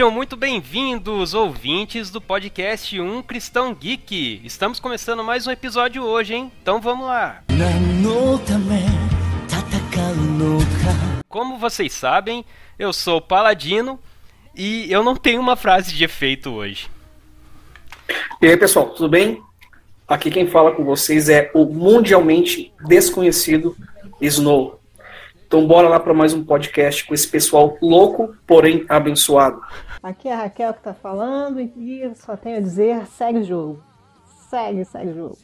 Sejam muito bem-vindos, ouvintes do podcast Um Cristão Geek. Estamos começando mais um episódio hoje, hein? Então vamos lá. Como vocês sabem, eu sou o Paladino e eu não tenho uma frase de efeito hoje. E aí, pessoal, tudo bem? Aqui quem fala com vocês é o mundialmente desconhecido Snow. Então bora lá para mais um podcast com esse pessoal louco, porém abençoado. Aqui é a Raquel que tá falando e só tenho a dizer, segue o jogo. Segue, segue o jogo.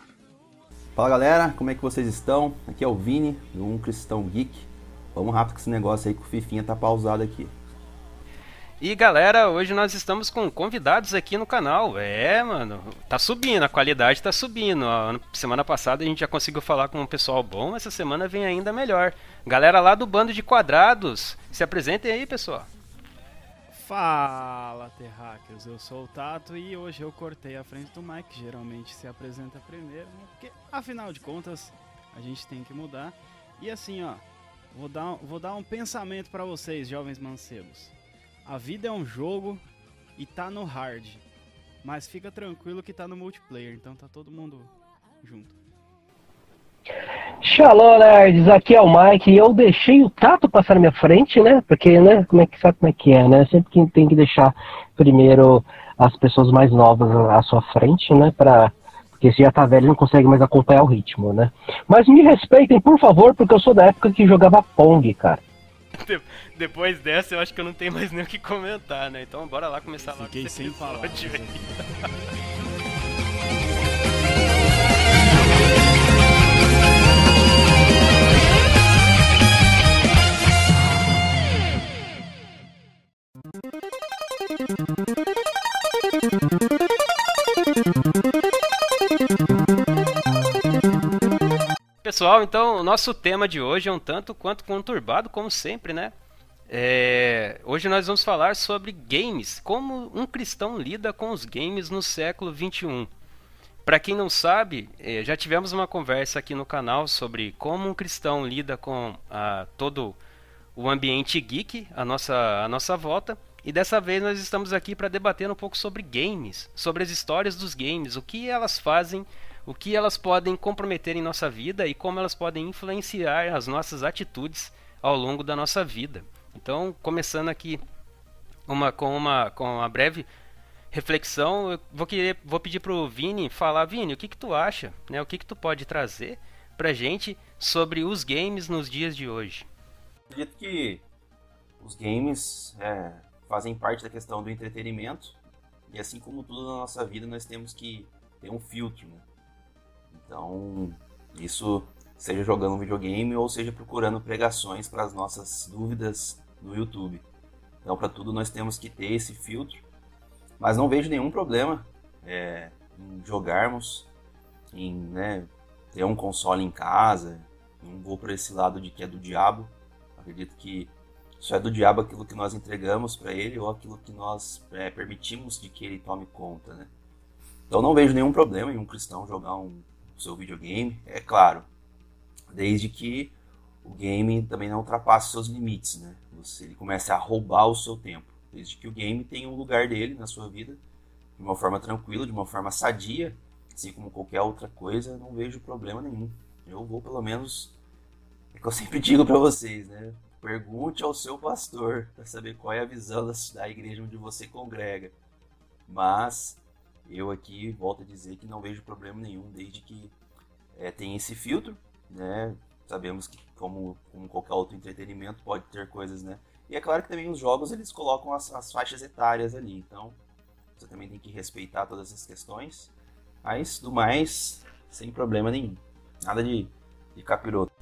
Fala galera, como é que vocês estão? Aqui é o Vini, do Um Cristão Geek. Vamos rápido com esse negócio aí que o Fifinha tá pausado aqui. E galera, hoje nós estamos com convidados aqui no canal. É, mano, tá subindo, a qualidade tá subindo. A semana passada a gente já conseguiu falar com um pessoal bom, essa semana vem ainda melhor. Galera lá do Bando de Quadrados, se apresentem aí, pessoal. Fala, Terráqueos, eu sou o Tato e hoje eu cortei a frente do Mike, que geralmente se apresenta primeiro, né? porque afinal de contas a gente tem que mudar. E assim, ó, vou dar, vou dar um pensamento para vocês, jovens mancebos. A vida é um jogo e tá no hard. Mas fica tranquilo que tá no multiplayer, então tá todo mundo junto. Shalom, nerds! Aqui é o Mike e eu deixei o Tato passar na minha frente, né? Porque, né, como é que sabe como é que é, né? Sempre que tem que deixar primeiro as pessoas mais novas à sua frente, né? Pra, porque se já tá velho não consegue mais acompanhar o ritmo, né? Mas me respeitem, por favor, porque eu sou da época que jogava Pong, cara. De depois dessa, eu acho que eu não tenho mais nem o que comentar, né? Então bora lá começar lá Fiquei sem palavras. Pessoal, então o nosso tema de hoje é um tanto quanto conturbado, como sempre, né? É... Hoje nós vamos falar sobre games, como um cristão lida com os games no século 21. Para quem não sabe, é, já tivemos uma conversa aqui no canal sobre como um cristão lida com a, todo o ambiente geek, a nossa, a nossa volta. E dessa vez nós estamos aqui para debater um pouco sobre games, sobre as histórias dos games, o que elas fazem o que elas podem comprometer em nossa vida e como elas podem influenciar as nossas atitudes ao longo da nossa vida. Então, começando aqui uma, com, uma, com uma breve reflexão, eu vou, querer, vou pedir para o Vini falar, Vini, o que, que tu acha, né? o que, que tu pode trazer para gente sobre os games nos dias de hoje? Acredito que os games é, fazem parte da questão do entretenimento e assim como tudo na nossa vida nós temos que ter um filtro, né? Então, isso seja jogando um videogame ou seja procurando pregações para as nossas dúvidas no YouTube. Então, para tudo nós temos que ter esse filtro, mas não vejo nenhum problema é, em jogarmos, em né, ter um console em casa. Não vou por esse lado de que é do diabo. Acredito que só é do diabo aquilo que nós entregamos para ele ou aquilo que nós é, permitimos de que ele tome conta, né? Então não vejo nenhum problema em um cristão jogar um seu videogame, é claro, desde que o game também não ultrapasse seus limites, né? Você, ele comece a roubar o seu tempo, desde que o game tenha um lugar dele na sua vida, de uma forma tranquila, de uma forma sadia, assim como qualquer outra coisa, não vejo problema nenhum. Eu vou pelo menos, é que eu sempre digo para vocês, né? Pergunte ao seu pastor para saber qual é a visão da igreja onde você congrega. Mas eu aqui volto a dizer que não vejo problema nenhum desde que é, tem esse filtro, né? Sabemos que como, como qualquer outro entretenimento pode ter coisas, né? E é claro que também os jogos eles colocam as, as faixas etárias ali, então você também tem que respeitar todas essas questões. Mas do mais, sem problema nenhum. Nada de, de capiroto.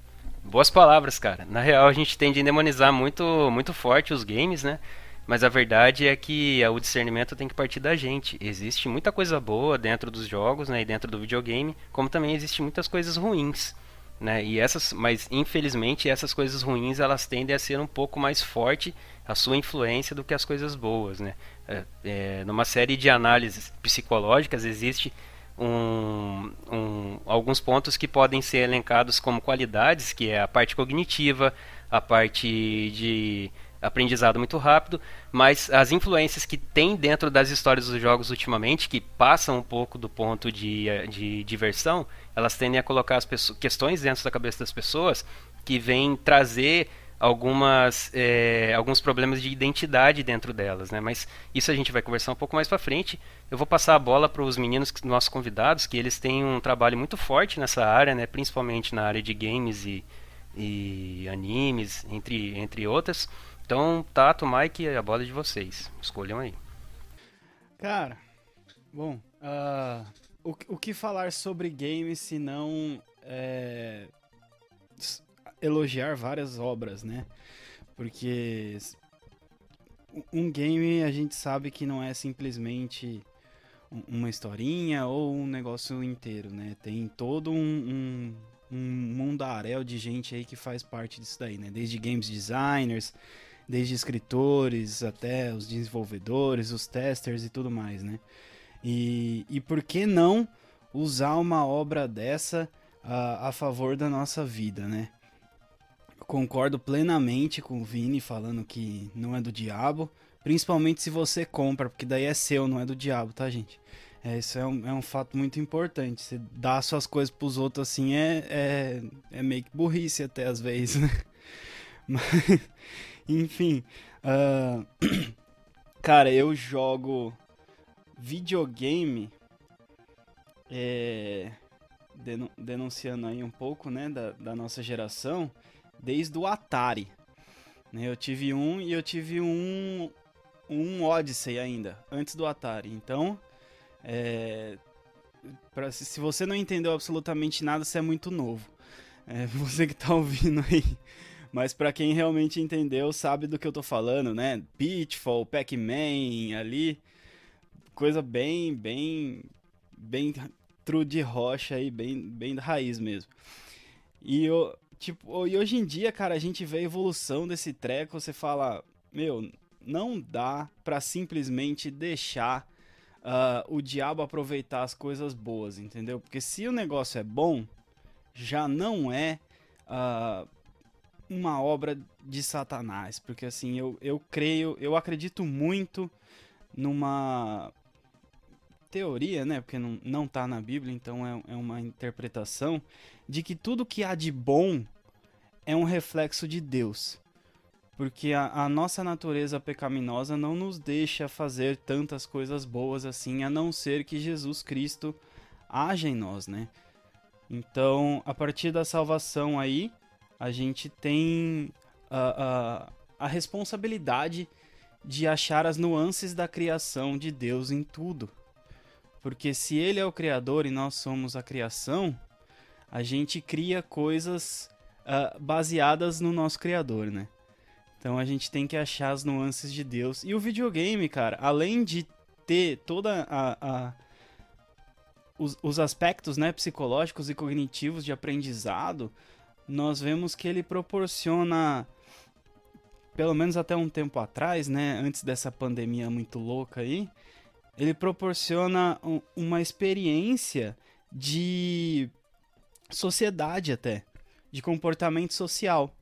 Boas palavras, cara. Na real, a gente tende a demonizar muito, muito forte os games, né? Mas a verdade é que o discernimento tem que partir da gente. Existe muita coisa boa dentro dos jogos, né, e dentro do videogame, como também existe muitas coisas ruins, né? E essas, mas infelizmente essas coisas ruins elas tendem a ser um pouco mais forte a sua influência do que as coisas boas, né? É, é, numa série de análises psicológicas existe um, um, alguns pontos que podem ser elencados como qualidades, que é a parte cognitiva, a parte de aprendizado muito rápido, mas as influências que tem dentro das histórias dos jogos ultimamente, que passam um pouco do ponto de, de diversão, elas tendem a colocar as questões dentro da cabeça das pessoas que vêm trazer algumas é, alguns problemas de identidade dentro delas, né? Mas isso a gente vai conversar um pouco mais para frente. Eu vou passar a bola para os meninos, nossos convidados, que eles têm um trabalho muito forte nessa área, né? Principalmente na área de games e, e animes, entre entre outras. Então, Tato, Mike, a bola é de vocês. Escolham aí. Cara, bom, uh, o, o que falar sobre games se não é, elogiar várias obras, né? Porque um game a gente sabe que não é simplesmente uma historinha ou um negócio inteiro, né? Tem todo um, um, um mundaréu de gente aí que faz parte disso daí, né? Desde games designers, desde escritores até os desenvolvedores, os testers e tudo mais, né? E, e por que não usar uma obra dessa a, a favor da nossa vida, né? Concordo plenamente com o Vini falando que não é do diabo, principalmente se você compra, porque daí é seu, não é do diabo, tá, gente? É, isso é um, é um fato muito importante. Você dar suas coisas pros outros assim é, é, é meio que burrice até às vezes, né? Mas, enfim. Uh, cara, eu jogo videogame. É, denunciando aí um pouco, né, da, da nossa geração desde o Atari. Né? Eu tive um e eu tive um, um Odyssey ainda, antes do Atari. Então, é, pra, se você não entendeu absolutamente nada, você é muito novo. É, você que tá ouvindo aí. Mas para quem realmente entendeu, sabe do que eu tô falando, né? Pitfall, Pac-Man ali. Coisa bem, bem, bem true de rocha aí, bem, bem da raiz mesmo. E eu, Tipo, e hoje em dia, cara, a gente vê a evolução desse treco, você fala, meu, não dá pra simplesmente deixar uh, o diabo aproveitar as coisas boas, entendeu? Porque se o negócio é bom, já não é uh, uma obra de Satanás. Porque assim, eu, eu creio, eu acredito muito numa teoria, né? Porque não, não tá na Bíblia, então é, é uma interpretação de que tudo que há de bom é um reflexo de Deus. Porque a, a, nossa natureza pecaminosa não nos deixa fazer tantas coisas boas assim, a não ser que Jesus Cristo haja em nós, né? Então, a partir da salvação aí, a gente tem a, a, a responsabilidade de achar as nuances da criação de Deus em tudo. Porque se ele é o criador e nós somos a criação, a gente cria coisas uh, baseadas no nosso criador, né? Então a gente tem que achar as nuances de Deus. E o videogame, cara, além de ter toda a, a os, os, aspectos né, psicológicos e cognitivos de aprendizado, nós vemos que ele proporciona, pelo menos até um tempo atrás, né, antes dessa pandemia muito louca aí, ele proporciona um, uma experiência de sociedade até, de comportamento social.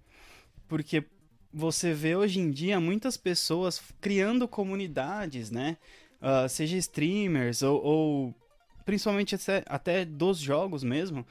Porque você vê hoje em dia muitas pessoas criando comunidades, né? Uh, seja streamers ou, ou principalmente até, até dos jogos mesmo,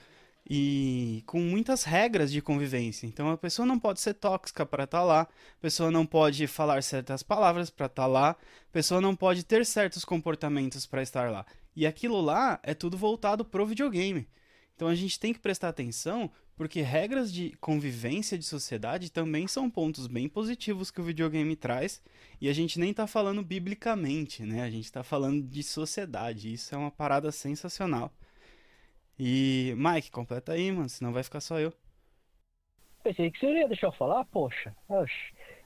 e com muitas regras de convivência. Então a pessoa não pode ser tóxica para estar tá lá, a pessoa não pode falar certas palavras para estar tá lá, a pessoa não pode ter certos comportamentos para estar lá. E aquilo lá é tudo voltado pro videogame. Então a gente tem que prestar atenção porque regras de convivência de sociedade também são pontos bem positivos que o videogame traz, e a gente nem tá falando biblicamente, né? A gente tá falando de sociedade, isso é uma parada sensacional. E, Mike, completa aí, mano, senão vai ficar só eu. Pensei que você ia deixar eu falar, poxa. Oxi.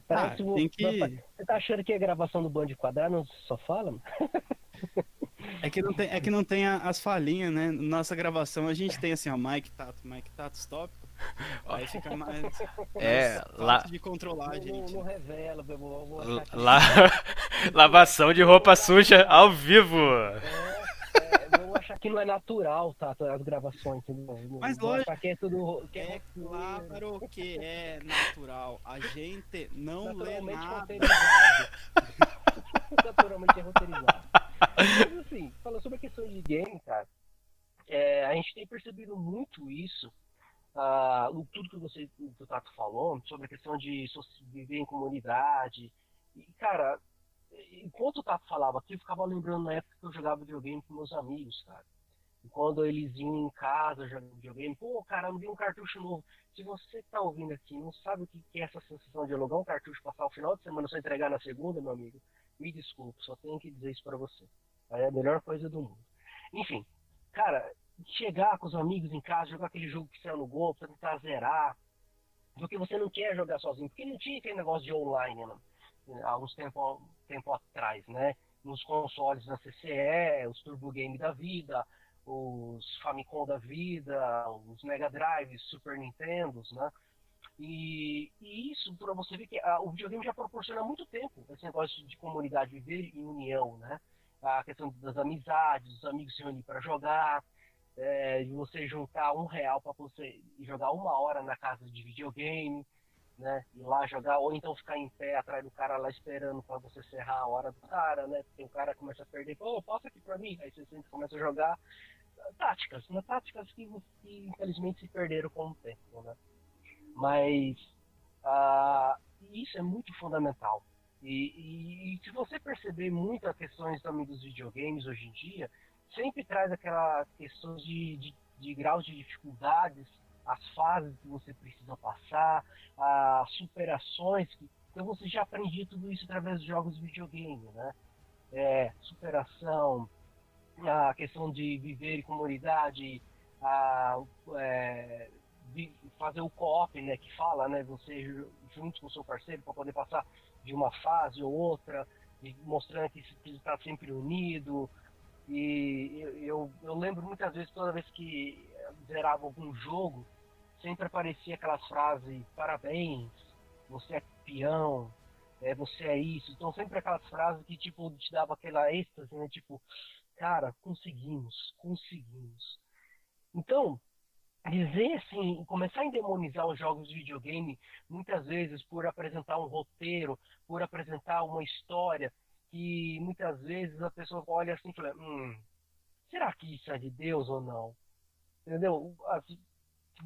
Ah, tem que... Você tá achando que a gravação do Band Quadrado não só fala? Mano? É que não tem, é que não tem as falhinhas, né? Nossa gravação a gente tem assim, ó, Mike Tato, Mike Tato, stop. Aí fica mais, é, lá... de controlar a gente. Não, não revela, La... Lavação de roupa suja ao vivo. É, é, vou achar que não é natural, tá? As gravações. Mas lógico. Que é, tudo, que é, é claro que é natural. A gente não lê nada. Naturalmente é roteirizado. Mas assim, falando sobre a questão de game, cara, é, a gente tem percebido muito isso. Uh, tudo que você, que o Tato falou, sobre a questão de viver em comunidade. E, cara, enquanto o Tato falava aqui, eu ficava lembrando na época que eu jogava videogame com meus amigos, cara. E quando eles iam em casa jogando videogame, pô, cara, não vi um cartucho novo. Se você tá ouvindo aqui não sabe o que é essa sensação de alugar um cartucho, passar o final de semana só entregar na segunda, meu amigo, me desculpe, só tenho que dizer isso para você. É a melhor coisa do mundo. Enfim, cara, chegar com os amigos em casa, jogar aquele jogo que no gol, pra tentar zerar, porque você não quer jogar sozinho, porque não tinha aquele negócio de online, né? há uns tempo, tempo atrás, né? Nos consoles da CCE, os Turbo Game da vida, os Famicom da vida, os Mega Drive, Super Nintendos, né? E, e isso para você ver que a, o videogame já proporciona muito tempo esse negócio de comunidade, viver em união, né? A questão das amizades, os amigos se reunir para jogar, é, de você juntar um real para você jogar uma hora na casa de videogame, né? Ir lá jogar, ou então ficar em pé atrás do cara lá esperando para você serrar a hora do cara, né? Porque o cara começa a perder, pô, passa aqui para mim, aí você sempre começa a jogar táticas, né? Táticas que, que infelizmente se perderam com o tempo, né? Mas uh, isso é muito fundamental. E, e, e, se você perceber muito as questões também dos videogames hoje em dia, sempre traz aquela questão de, de, de graus de dificuldades as fases que você precisa passar, as superações. Que, então você já aprende tudo isso através dos jogos de videogame, né? É, superação, a questão de viver em comunidade, a, é, fazer o co-op, né, que fala, né, você junto com o seu parceiro para poder passar de uma fase ou outra, mostrando que precisa estar sempre unido. E eu, eu, eu lembro muitas vezes, toda vez que zerava algum jogo, sempre aparecia aquelas frases, parabéns, você é campeão, é, você é isso. Então sempre aquelas frases que tipo te dava aquela êxtase, né? Tipo, cara, conseguimos, conseguimos. Então, dizer assim, começar a endemonizar os jogos de videogame, muitas vezes por apresentar um roteiro, por apresentar uma história, que muitas vezes a pessoa olha assim e fala, hum, será que isso é de Deus ou não? Entendeu? Assim,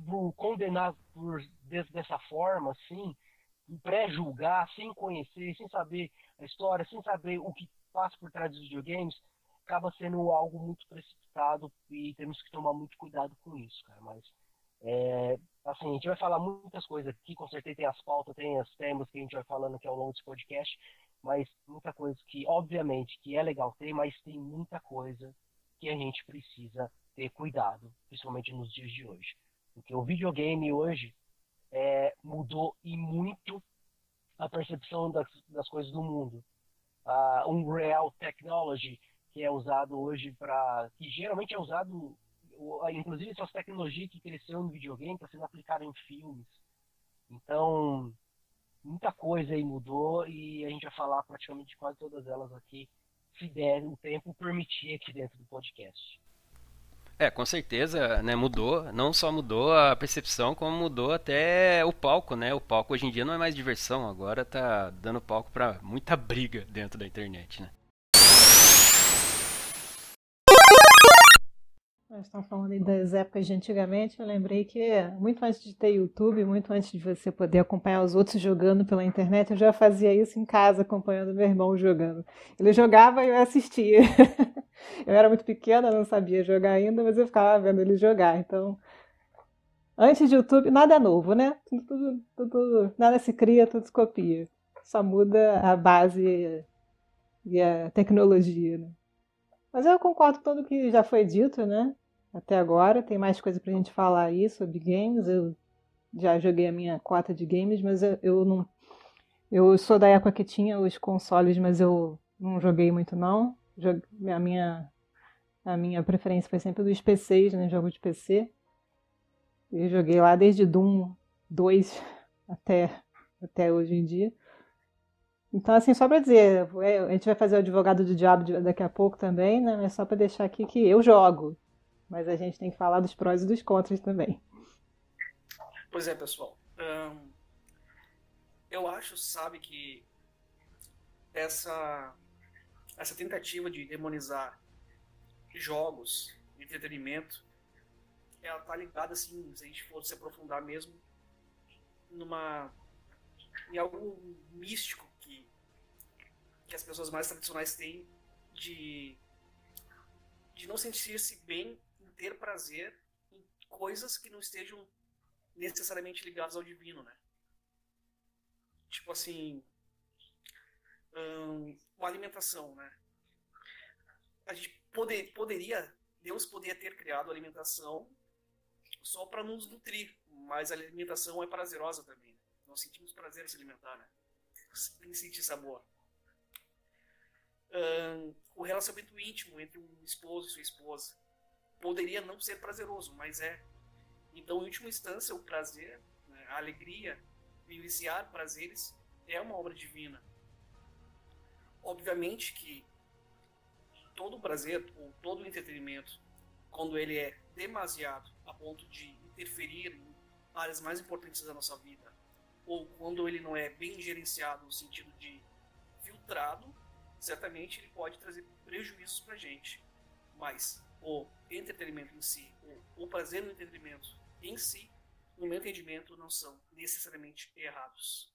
por condenar por dessa forma, assim, pré-julgar, sem conhecer, sem saber a história, sem saber o que passa por trás dos videogames, acaba sendo algo muito precipitado e temos que tomar muito cuidado com isso, cara. Mas, é, assim, a gente vai falar muitas coisas aqui, com certeza tem as pautas, tem os temas que a gente vai falando aqui ao longo desse podcast, mas muita coisa que, obviamente, que é legal ter, mas tem muita coisa que a gente precisa ter cuidado, principalmente nos dias de hoje. Porque o videogame hoje é, mudou e muito a percepção das, das coisas do mundo. Uh, um real technology que é usado hoje para que geralmente é usado inclusive essas tecnologias que cresceram no videogame para sendo aplicada em filmes então muita coisa aí mudou e a gente vai falar praticamente quase todas elas aqui se der o tempo permitir aqui dentro do podcast é, com certeza, né, mudou, não só mudou a percepção, como mudou até o palco, né? O palco hoje em dia não é mais diversão, agora tá dando palco para muita briga dentro da internet, né? Nós estamos falando das épocas de antigamente, eu lembrei que muito antes de ter YouTube, muito antes de você poder acompanhar os outros jogando pela internet, eu já fazia isso em casa, acompanhando meu irmão jogando. Ele jogava e eu assistia. Eu era muito pequena, não sabia jogar ainda, mas eu ficava vendo ele jogar. Então, antes de YouTube, nada é novo, né? Tudo, tudo, nada se cria, tudo se copia. Só muda a base e a tecnologia, né? Mas eu concordo com tudo que já foi dito, né? Até agora. Tem mais coisa pra gente falar aí sobre games. Eu já joguei a minha cota de games, mas eu, eu não. Eu sou da época que tinha os consoles, mas eu não joguei muito não a minha, a minha preferência foi sempre dos PCs, né? Jogo de PC. Eu joguei lá desde Doom 2 até, até hoje em dia. Então, assim, só para dizer, é, a gente vai fazer o advogado do diabo daqui a pouco também, né? Mas só para deixar aqui que eu jogo. Mas a gente tem que falar dos prós e dos contras também. Pois é, pessoal. Um, eu acho, sabe, que essa, essa tentativa de demonizar jogos, entretenimento, ela tá ligada, assim, se a gente for se aprofundar mesmo, numa em algo místico que, que as pessoas mais tradicionais têm de, de não sentir-se bem em ter prazer em coisas que não estejam necessariamente ligadas ao divino, né? Tipo assim, hum, uma alimentação, né? A gente poder, poderia, Deus poderia ter criado alimentação só para nos nutrir, mas a alimentação é prazerosa também. Né? Nós sentimos prazer em se alimentar, né? Em sentir sabor. Um, o relacionamento íntimo entre um esposo e sua esposa poderia não ser prazeroso, mas é. Então, em última instância, o prazer, né, a alegria, vivenciar prazeres é uma obra divina. Obviamente que todo prazer ou todo entretenimento, quando ele é demasiado a ponto de interferir em áreas mais importantes da nossa vida, ou quando ele não é bem gerenciado no sentido de filtrado, certamente ele pode trazer prejuízos para gente. Mas o entretenimento em si, o, o prazer no entretenimento em si, no meu entendimento, não são necessariamente errados.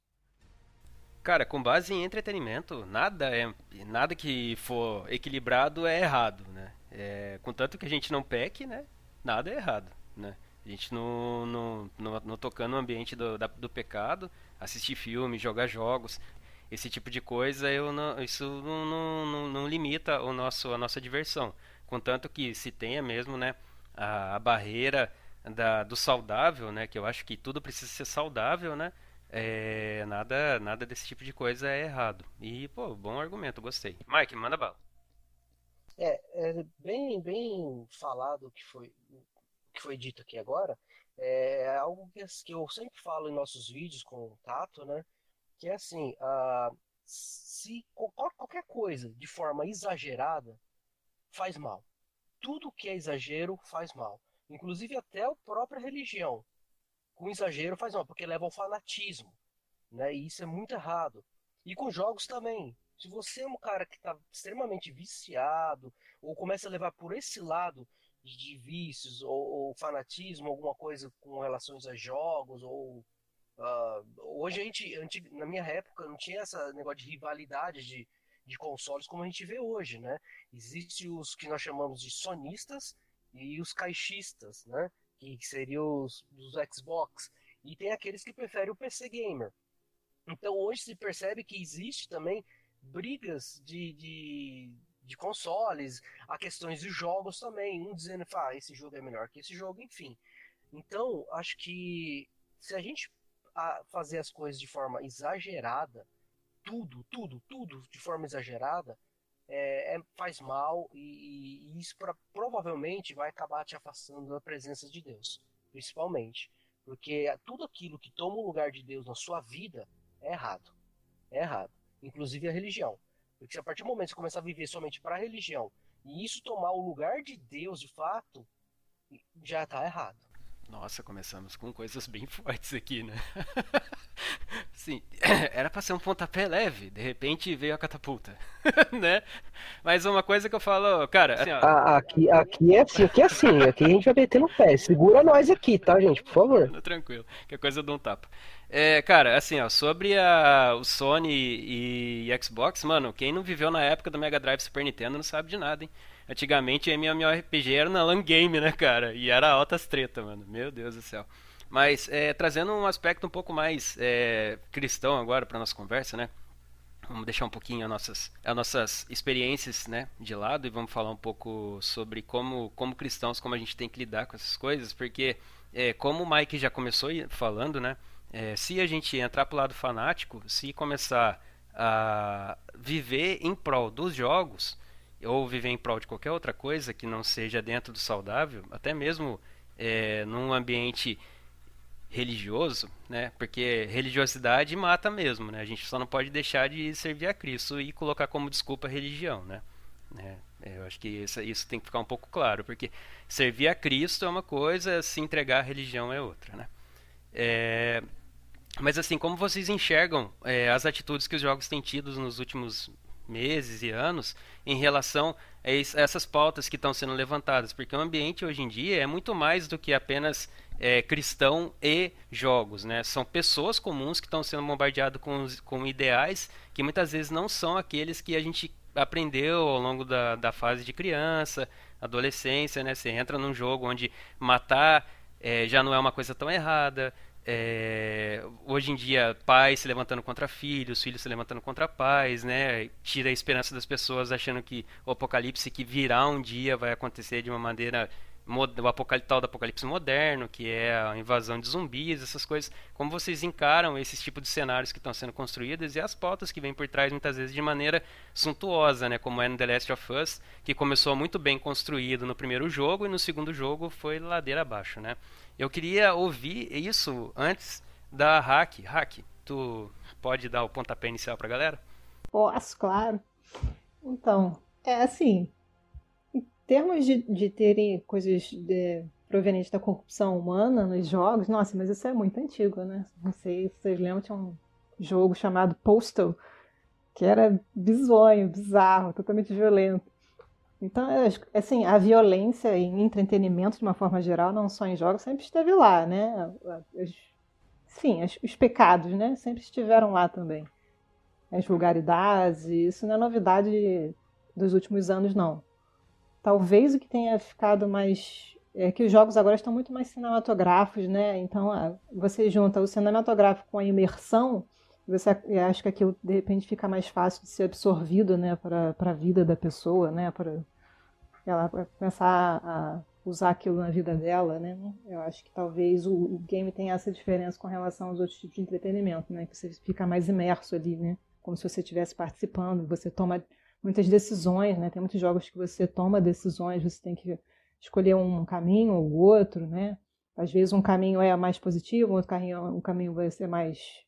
Cara, com base em entretenimento, nada é nada que for equilibrado é errado, né? É, contanto que a gente não peque, né? Nada é errado, né? A gente não, não, não, não tocando no ambiente do, da, do pecado, assistir filmes, jogar jogos, esse tipo de coisa, eu não, isso não, não, não, limita o nosso, a nossa diversão. Contanto que se tenha mesmo né, a, a barreira da, do saudável, né, que eu acho que tudo precisa ser saudável, né, é, nada, nada desse tipo de coisa é errado. E, pô, bom argumento, gostei. Mike, manda bala. É, é bem, bem falado que foi que foi dito aqui agora, é algo que, que eu sempre falo em nossos vídeos com o Tato, né? Que é assim, uh, se qualquer coisa de forma exagerada faz mal. Tudo que é exagero faz mal. Inclusive até a própria religião. Com exagero faz mal, porque leva ao fanatismo. Né? E isso é muito errado. E com jogos também. Se você é um cara que está extremamente viciado, ou começa a levar por esse lado de vícios ou, ou, fanatismo, alguma coisa com relações a jogos ou uh, hoje a gente na minha época não tinha essa negócio de rivalidade de, de consoles como a gente vê hoje, né? Existem os que nós chamamos de sonistas e os caixistas, né? Que, seriam os dos Xbox e tem aqueles que preferem o PC gamer. Então hoje se percebe que existe também brigas de, de de consoles, a questões de jogos também, um dizendo, ah, esse jogo é melhor que esse jogo, enfim. Então, acho que se a gente fazer as coisas de forma exagerada, tudo, tudo, tudo de forma exagerada, é, é, faz mal e, e isso pra, provavelmente vai acabar te afastando da presença de Deus, principalmente. Porque tudo aquilo que toma o lugar de Deus na sua vida é errado. É errado. Inclusive a religião. Porque se a partir do momento que você começar a viver somente para a religião e isso tomar o lugar de Deus de fato, já está errado. Nossa, começamos com coisas bem fortes aqui, né? Sim, era para ser um pontapé leve, de repente veio a catapulta, né? Mas uma coisa que eu falo, cara, assim, aqui, aqui é assim, aqui é assim, aqui a gente vai meter no pé. Segura nós aqui, tá, gente, por favor. Tranquilo, que coisa eu dou um tapa. É, cara, assim, ó, sobre a, o Sony e, e, Xbox, mano, quem não viveu na época do Mega Drive Super Nintendo não sabe de nada, hein? Antigamente a MMORPG era na LAN Game, né, cara? E era altas treta, mano. Meu Deus do céu. Mas é, trazendo um aspecto um pouco mais é, cristão agora para nossa conversa, né? Vamos deixar um pouquinho as nossas, as nossas experiências né, de lado e vamos falar um pouco sobre como, como cristãos, como a gente tem que lidar com essas coisas, porque é, como o Mike já começou falando, né? É, se a gente entrar para o lado fanático, se começar a viver em prol dos jogos, ou viver em prol de qualquer outra coisa que não seja dentro do saudável, até mesmo é, num ambiente religioso, né? Porque religiosidade mata mesmo, né? A gente só não pode deixar de servir a Cristo e colocar como desculpa a religião, né? É, eu acho que isso, isso tem que ficar um pouco claro, porque servir a Cristo é uma coisa, se entregar à religião é outra, né? É, mas assim, como vocês enxergam é, as atitudes que os jogos têm tido nos últimos meses e anos em relação a essas pautas que estão sendo levantadas? Porque o ambiente hoje em dia é muito mais do que apenas é, cristão e jogos, né? São pessoas comuns que estão sendo bombardeadas com, com ideais que muitas vezes não são aqueles que a gente aprendeu ao longo da, da fase de criança, adolescência, né? Você entra num jogo onde matar é, já não é uma coisa tão errada, é, hoje em dia, pais se levantando contra filhos, filhos se levantando contra pais, né? Tira a esperança das pessoas achando que o apocalipse que virá um dia vai acontecer de uma maneira o apocalipse tal do apocalipse moderno, que é a invasão de zumbis, essas coisas. Como vocês encaram esses tipos de cenários que estão sendo construídos e as pautas que vêm por trás muitas vezes de maneira suntuosa, né? Como é no The Last of Us, que começou muito bem construído no primeiro jogo e no segundo jogo foi ladeira abaixo, né? Eu queria ouvir isso antes da Hack. Hack, tu pode dar o pontapé inicial pra galera? Posso, claro. Então, é assim, em termos de, de terem coisas de, provenientes da corrupção humana nos jogos, nossa, mas isso é muito antigo, né? Não sei se vocês lembram, tinha um jogo chamado Postal, que era bizonho, bizarro, totalmente violento. Então, assim, a violência em entretenimento, de uma forma geral, não só em jogos, sempre esteve lá, né? Sim, os pecados, né? Sempre estiveram lá também. As vulgaridades, isso não é novidade dos últimos anos, não. Talvez o que tenha ficado mais. É que os jogos agora estão muito mais cinematográficos, né? Então, você junta o cinematográfico com a imersão, você acha que aquilo de repente fica mais fácil de ser absorvido, né, para a vida da pessoa, né, para ela começar a usar aquilo na vida dela, né? Eu acho que talvez o, o, game tenha essa diferença com relação aos outros tipos de entretenimento, né? Que você fica mais imerso ali, né? Como se você estivesse participando, você toma muitas decisões, né? Tem muitos jogos que você toma decisões, você tem que escolher um caminho ou outro, né? Às vezes um caminho é mais positivo, outro caminho, um caminho vai ser mais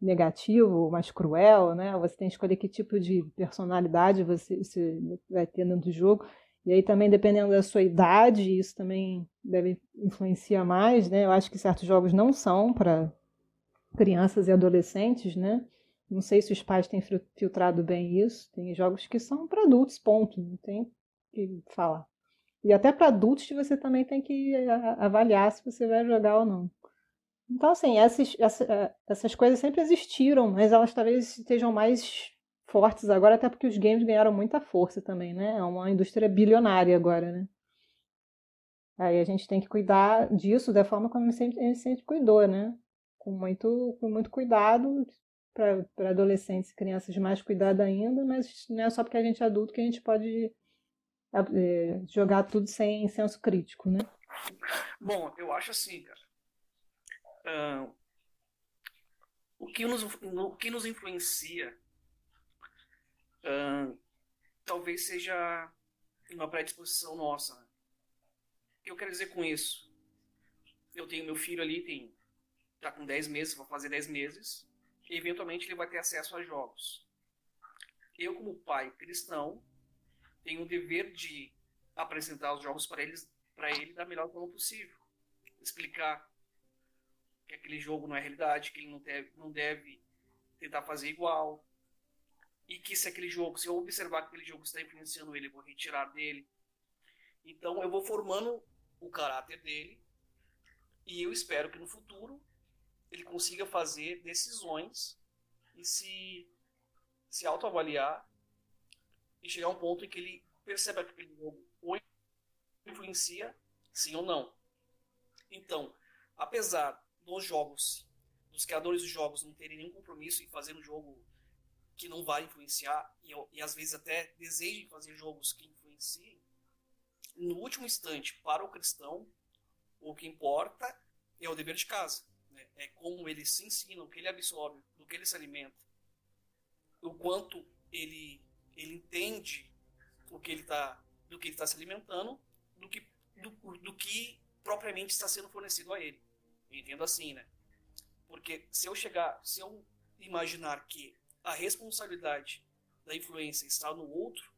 negativo, mais cruel, né? Você tem que escolher que tipo de personalidade você, você vai ter dentro do jogo. E aí também, dependendo da sua idade, isso também deve influenciar mais, né? Eu acho que certos jogos não são para crianças e adolescentes, né? Não sei se os pais têm filtrado bem isso. Tem jogos que são para adultos, ponto. Não tem que falar. E até para adultos você também tem que avaliar se você vai jogar ou não. Então, assim, essas, essa, essas coisas sempre existiram, mas elas talvez estejam mais fortes agora, até porque os games ganharam muita força também, né? É uma indústria bilionária agora, né? Aí a gente tem que cuidar disso da forma como a gente sempre cuidou, né? Com muito, com muito cuidado para adolescentes e crianças mais cuidado ainda, mas não é só porque a gente é adulto que a gente pode é, jogar tudo sem senso crítico, né? Bom, eu acho assim, cara uh, o, que nos, o que nos influencia uh, talvez seja uma predisposição nossa. Né? O que eu quero dizer com isso? Eu tenho meu filho ali, tem tá com 10 meses, vou fazer 10 meses, e eventualmente ele vai ter acesso a jogos. Eu, como pai cristão, tenho o dever de apresentar os jogos para eles para ele da melhor forma possível. Explicar que aquele jogo não é realidade, que ele não deve, não deve tentar fazer igual. E que se aquele jogo, se eu observar que aquele jogo está influenciando ele, eu vou retirar dele. Então eu vou formando o caráter dele e eu espero que no futuro ele consiga fazer decisões e se, se autoavaliar e chegar a um ponto em que ele perceba que aquele jogo ou influencia, sim ou não. Então, apesar dos jogos, dos criadores dos jogos não terem nenhum compromisso em fazer um jogo que não vai influenciar e, e às vezes até desejem fazer jogos que influenciem, no último instante, para o cristão, o que importa é o dever de casa. Né? É como ele se ensina, o que ele absorve, do que ele se alimenta, o quanto ele, ele entende o que ele tá, do que ele está se alimentando, do que, do, do que propriamente está sendo fornecido a ele. Entendo assim, né? Porque se eu chegar, se eu imaginar que a responsabilidade da influência está no outro,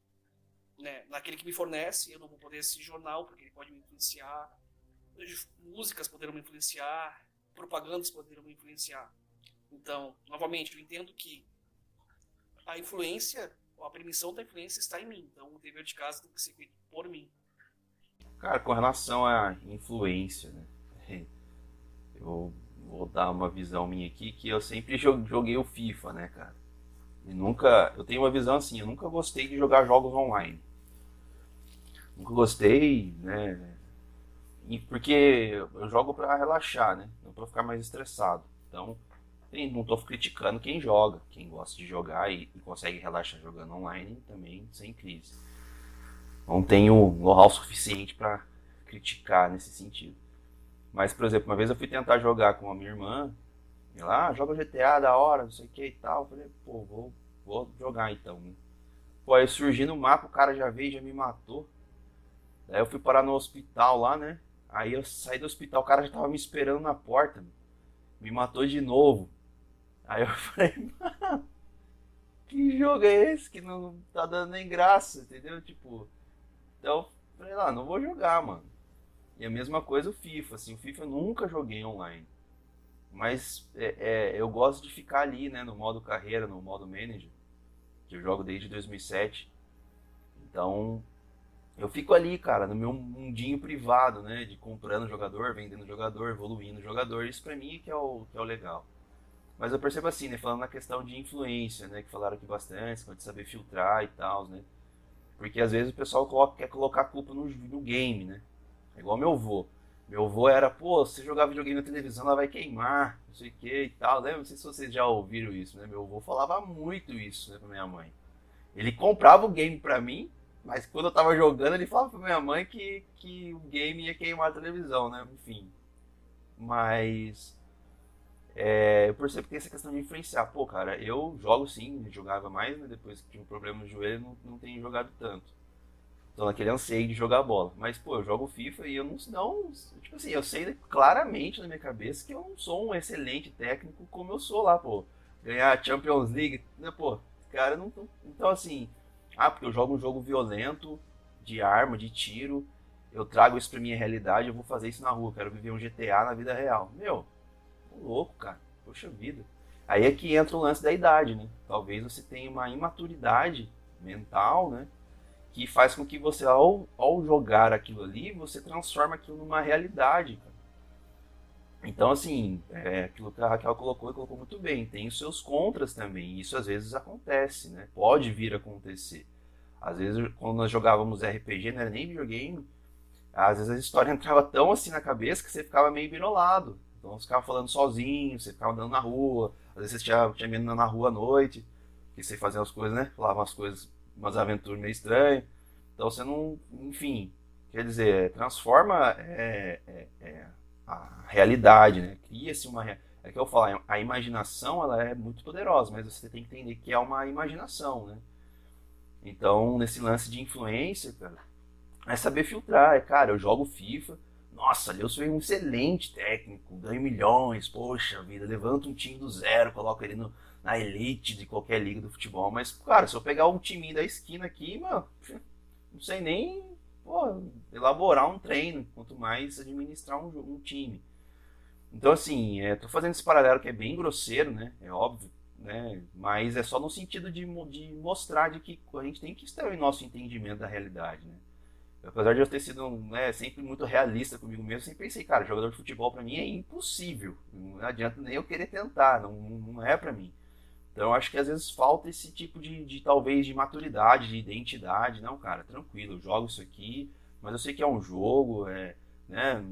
né, naquele que me fornece, eu não vou poder assistir jornal porque ele pode me influenciar, músicas poderão me influenciar, propagandas poderão me influenciar. Então, novamente, eu entendo que a influência, a permissão da influência está em mim. Então, o dever de casa tem que ser feito por mim. Cara, com relação à influência, né? Eu vou dar uma visão minha aqui que eu sempre joguei o FIFA, né, cara? E nunca, eu tenho uma visão assim, eu nunca gostei de jogar jogos online. Nunca gostei, né? porque eu jogo para relaxar, né? Não para ficar mais estressado. Então, não estou criticando quem joga, quem gosta de jogar e, e, consegue relaxar jogando online também sem crise. Não tenho know-how suficiente para criticar nesse sentido. Mas, por exemplo, uma vez eu fui tentar jogar com a minha irmã, e lá, ah, joga GTA da hora, não sei o que e tal. Eu falei, pô, vou, vou jogar então. Né? Pô, aí surgi no mapa, o cara já veio já me matou. Daí eu fui parar no hospital lá, né? Aí eu saí do hospital, o cara já tava me esperando na porta. Me matou de novo. Aí eu falei, mano, que jogo é esse que não tá dando nem graça, entendeu? Tipo, então falei lá, não vou jogar, mano. E a mesma coisa o FIFA, assim, o FIFA eu nunca joguei online. Mas é, é, eu gosto de ficar ali, né, no modo carreira, no modo manager, que eu jogo desde 2007. Então, eu fico ali, cara, no meu mundinho privado, né? De comprando jogador, vendendo jogador, evoluindo jogador. Isso pra mim é que é o, que é o legal. Mas eu percebo assim, né? Falando na questão de influência, né? Que falaram aqui bastante, de saber filtrar e tal, né? Porque às vezes o pessoal coloca, quer colocar a culpa no, no game, né? Igual meu avô. Meu avô era, pô, se jogar videogame na televisão, ela vai queimar, não sei o que e tal. Lembra? Não sei se vocês já ouviram isso, né? Meu avô falava muito isso, né, pra minha mãe. Ele comprava o game pra mim, mas quando eu tava jogando, ele falava pra minha mãe que, que o game ia queimar a televisão, né? Enfim. Mas. É, eu percebo que tem essa questão de influenciar. Pô, cara, eu jogo sim, jogava mais, né? Depois que tive um problema no joelho, não, não tenho jogado tanto. Tô naquele anseio de jogar bola. Mas, pô, eu jogo FIFA e eu não, não. Tipo assim, eu sei claramente na minha cabeça que eu não sou um excelente técnico como eu sou lá, pô. Ganhar Champions League, né, pô? Cara, não. Então, assim ah, porque eu jogo um jogo violento, de arma, de tiro, eu trago isso pra minha realidade, eu vou fazer isso na rua, quero viver um GTA na vida real. Meu, louco, cara. Poxa vida. Aí é que entra o lance da idade, né? Talvez você tenha uma imaturidade mental, né? Que faz com que você, ao, ao jogar aquilo ali, você transforma aquilo numa realidade. Então, assim, é, aquilo que a Raquel colocou e colocou muito bem. Tem os seus contras também. Isso às vezes acontece, né? Pode vir a acontecer. Às vezes, quando nós jogávamos RPG, não era nem videogame, às vezes a história entrava tão assim na cabeça que você ficava meio birolado. Então você ficava falando sozinho, você ficava andando na rua, às vezes você tinha, tinha medo na rua à noite, que você fazia as coisas, né? Falava umas coisas, umas aventuras meio estranhas. Então você não. Enfim, quer dizer, transforma é, é, é a realidade, né? Cria-se uma. É que eu falo, a imaginação ela é muito poderosa, mas você tem que entender que é uma imaginação, né? Então, nesse lance de influência, cara, é saber filtrar. É, cara, eu jogo FIFA, nossa, eu sou um excelente técnico, ganho milhões, poxa vida, levanto um time do zero, coloco ele no, na elite de qualquer liga do futebol. Mas, cara, se eu pegar um time da esquina aqui, mano, não sei nem pô, elaborar um treino, quanto mais administrar um, um time. Então, assim, é, tô fazendo esse paralelo que é bem grosseiro, né? É óbvio né? Mas é só no sentido de, de mostrar de que a gente tem que estar em nosso entendimento da realidade, né? Apesar de eu ter sido né, sempre muito realista comigo mesmo, sempre pensei, cara, jogador de futebol para mim é impossível. Não adianta nem eu querer tentar, não, não é para mim. Então acho que às vezes falta esse tipo de, de, talvez de maturidade, de identidade. Não, cara, tranquilo, eu jogo isso aqui, mas eu sei que é um jogo, é, né?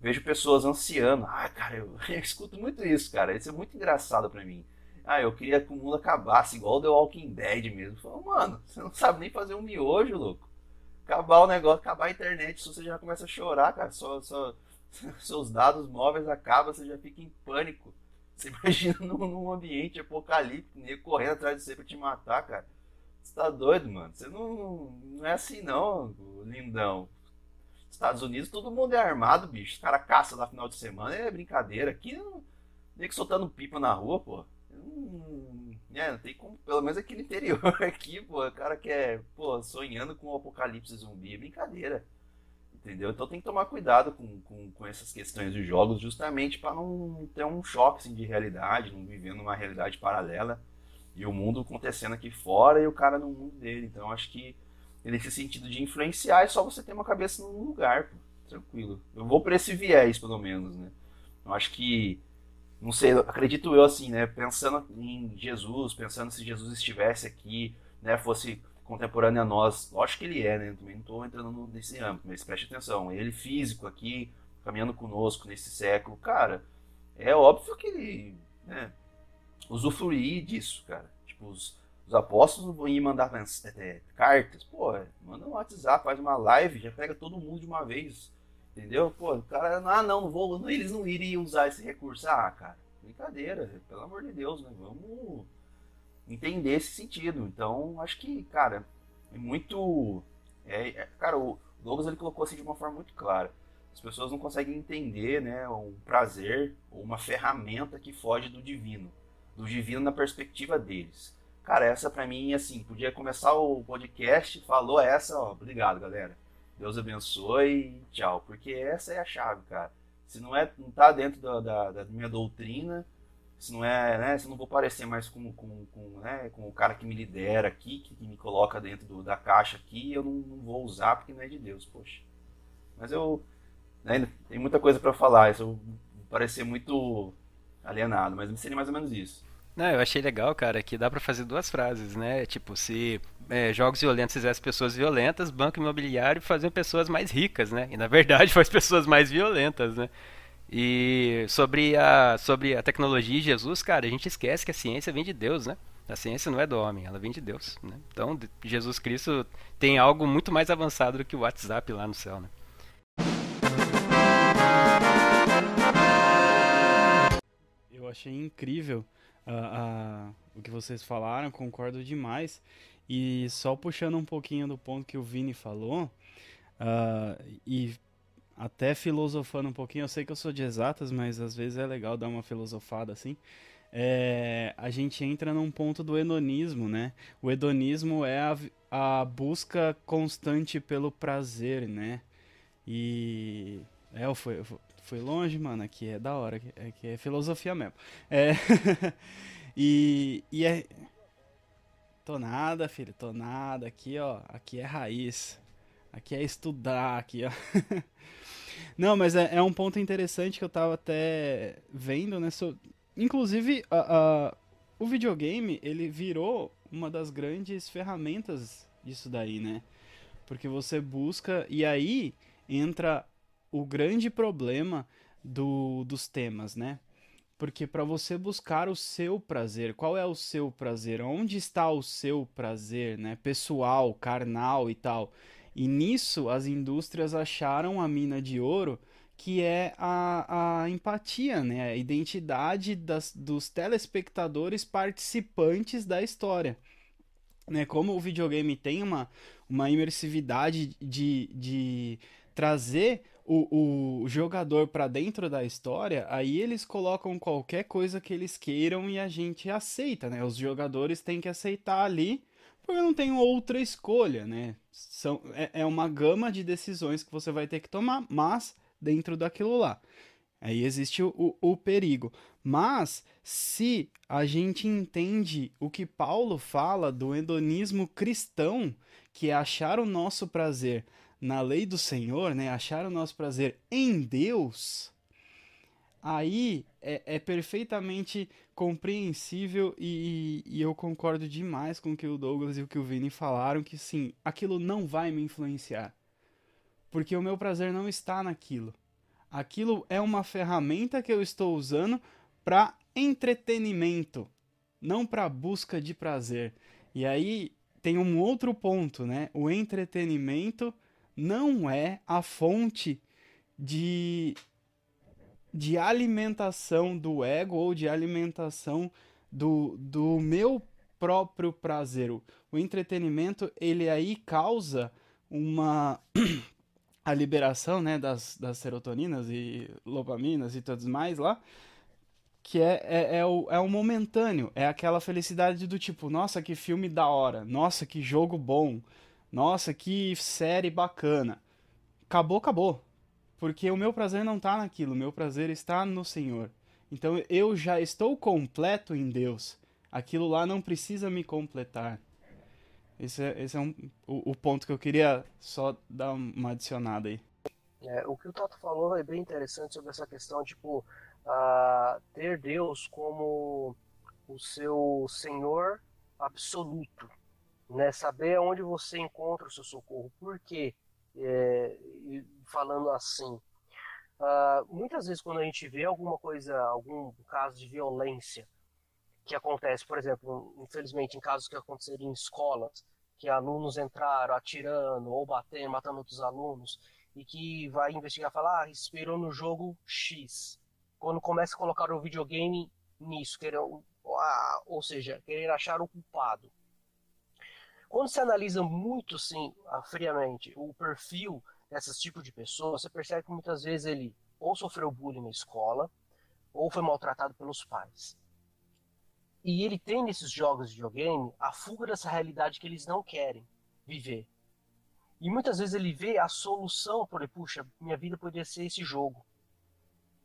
Vejo pessoas ansiando. Ah, cara, eu, eu escuto muito isso, cara. Isso é muito engraçado para mim. Ah, eu queria que o mundo acabasse, igual o The Walking Dead mesmo. Mano, você não sabe nem fazer um miojo, louco. Acabar o negócio, acabar a internet, você já começa a chorar, cara. Só, só, seus dados móveis acabam, você já fica em pânico. Você imagina num, ambiente apocalíptico, nem correndo atrás de você pra te matar, cara. Você tá doido, mano. Você não, não é assim não, lindão. Estados Unidos todo mundo é armado, bicho. Os caras caçam lá final de semana, é brincadeira. Aqui, que soltando pipa na rua, pô. É, não tem como, pelo menos aqui no interior aqui, pô, o cara quer, pô, sonhando com o apocalipse zumbi, é brincadeira. Entendeu? Então tem que tomar cuidado com, com, com essas questões dos jogos, justamente para não ter um choque assim, de realidade, não viver numa realidade paralela e o mundo acontecendo aqui fora e o cara no mundo dele. Então acho que nesse sentido de influenciar é só você ter uma cabeça num lugar, pô, tranquilo. Eu vou por esse viés, pelo menos, né? Eu acho que, não sei, acredito eu assim, né? Pensando em Jesus, pensando se Jesus estivesse aqui, né? Fosse contemporâneo a nós. Lógico que ele é, né? Também não estou entrando nesse âmbito, mas preste atenção. Ele físico aqui, caminhando conosco nesse século, cara, é óbvio que ele, né? Usufruir disso, cara. Tipo, os, os apóstolos vão ir mandar é, cartas, pô, manda um WhatsApp, faz uma live, já pega todo mundo de uma vez. Entendeu? Pô, o cara, ah, não, não vou, não, eles não iriam usar esse recurso. Ah, cara, brincadeira, pelo amor de Deus, né? Vamos entender esse sentido. Então, acho que, cara, é muito. É, é, cara, o Douglas ele colocou assim de uma forma muito clara. As pessoas não conseguem entender né, um prazer ou uma ferramenta que foge do divino. Do divino na perspectiva deles. Cara, essa para mim, assim, podia começar o podcast, falou essa, ó, obrigado, galera. Deus abençoe e tchau. Porque essa é a chave, cara. Se não, é, não tá dentro da, da, da minha doutrina, se não é, né, se não vou parecer mais com, com, com, né, com o cara que me lidera aqui, que, que me coloca dentro do, da caixa aqui, eu não, não, vou usar porque não é de Deus, poxa. Mas eu, né, tem muita coisa para falar, isso eu parecer muito alienado, mas seria mais ou menos isso. Não, eu achei legal, cara, que dá para fazer duas frases, né? Tipo, se é, jogos violentos fizessem pessoas violentas, banco imobiliário faziam pessoas mais ricas, né? E na verdade faz pessoas mais violentas, né? E sobre a, sobre a tecnologia e Jesus, cara, a gente esquece que a ciência vem de Deus, né? A ciência não é do homem, ela vem de Deus. Né? Então, Jesus Cristo tem algo muito mais avançado do que o WhatsApp lá no céu, né? Eu achei incrível uh, uh, o que vocês falaram, concordo demais. E só puxando um pouquinho do ponto que o Vini falou, uh, e até filosofando um pouquinho, eu sei que eu sou de exatas, mas às vezes é legal dar uma filosofada assim. É, a gente entra num ponto do hedonismo, né? O hedonismo é a, a busca constante pelo prazer, né? E. É, eu fui, eu fui longe, mano. Aqui é da hora. Aqui é filosofia mesmo. É. e, e é. Tô nada, filho. Tô nada. Aqui, ó. Aqui é raiz. Aqui é estudar. Aqui, ó. Não, mas é, é, um ponto interessante que eu tava até vendo, né? So, inclusive, a, a, o videogame, ele virou uma das grandes ferramentas disso daí, né? Porque você busca. E aí entra o grande problema do, dos temas, né? Porque para você buscar o seu prazer, qual é o seu prazer? Onde está o seu prazer, né? Pessoal, carnal e tal. E nisso as indústrias acharam a mina de ouro, que é a, a empatia, né? a identidade das, dos telespectadores participantes da história. Né? Como o videogame tem uma, uma imersividade de, de trazer o, o jogador para dentro da história, aí eles colocam qualquer coisa que eles queiram e a gente aceita, né? Os jogadores têm que aceitar ali porque não tem outra escolha, né? São, é, é uma gama de decisões que você vai ter que tomar, mas dentro daquilo lá. Aí existe o, o, o, perigo. Mas, se a gente entende o que Paulo fala do hedonismo cristão, que é achar o nosso prazer na lei do Senhor, né? achar o nosso prazer em Deus, aí é, é perfeitamente compreensível e, e, eu concordo demais com o que o Douglas e o que o Vini falaram, que sim, aquilo não vai me influenciar. Porque o meu prazer não está naquilo. Aquilo é uma ferramenta que eu estou usando para entretenimento, não para busca de prazer. E aí tem um outro ponto, né? O entretenimento não é a fonte de de alimentação do ego ou de alimentação do, do meu próprio prazer. O entretenimento, ele aí causa uma, a liberação né, das, das serotoninas e dopaminas e todos mais lá, que é, é, é, o, é o momentâneo, é aquela felicidade do tipo, nossa, que filme da hora, nossa, que jogo bom, nossa, que série bacana. Acabou, acabou. Porque o meu prazer não está naquilo, o meu prazer está no Senhor. Então eu já estou completo em Deus. Aquilo lá não precisa me completar. Esse é, esse é um, o, o ponto que eu queria só dar uma adicionada aí. É, o que o Tato falou é bem interessante sobre essa questão, tipo, uh, ter Deus como o seu Senhor absoluto, né? Saber onde você encontra o seu socorro. Por quê? É, falando assim, uh, muitas vezes quando a gente vê alguma coisa, algum caso de violência que acontece, por exemplo, infelizmente em casos que aconteceram em escolas, que alunos entraram atirando ou batendo, matando outros alunos, e que vai investigar e falar, ah, esperou no jogo X. Quando começa a colocar o videogame nisso, querer, ah, ou seja, querer achar o culpado. Quando se analisa muito, sim, friamente, o perfil desses tipos de pessoas, você percebe que muitas vezes ele ou sofreu bullying na escola, ou foi maltratado pelos pais. E ele tem nesses jogos de videogame a fuga dessa realidade que eles não querem viver. E muitas vezes ele vê a solução por, puxa, minha vida poderia ser esse jogo.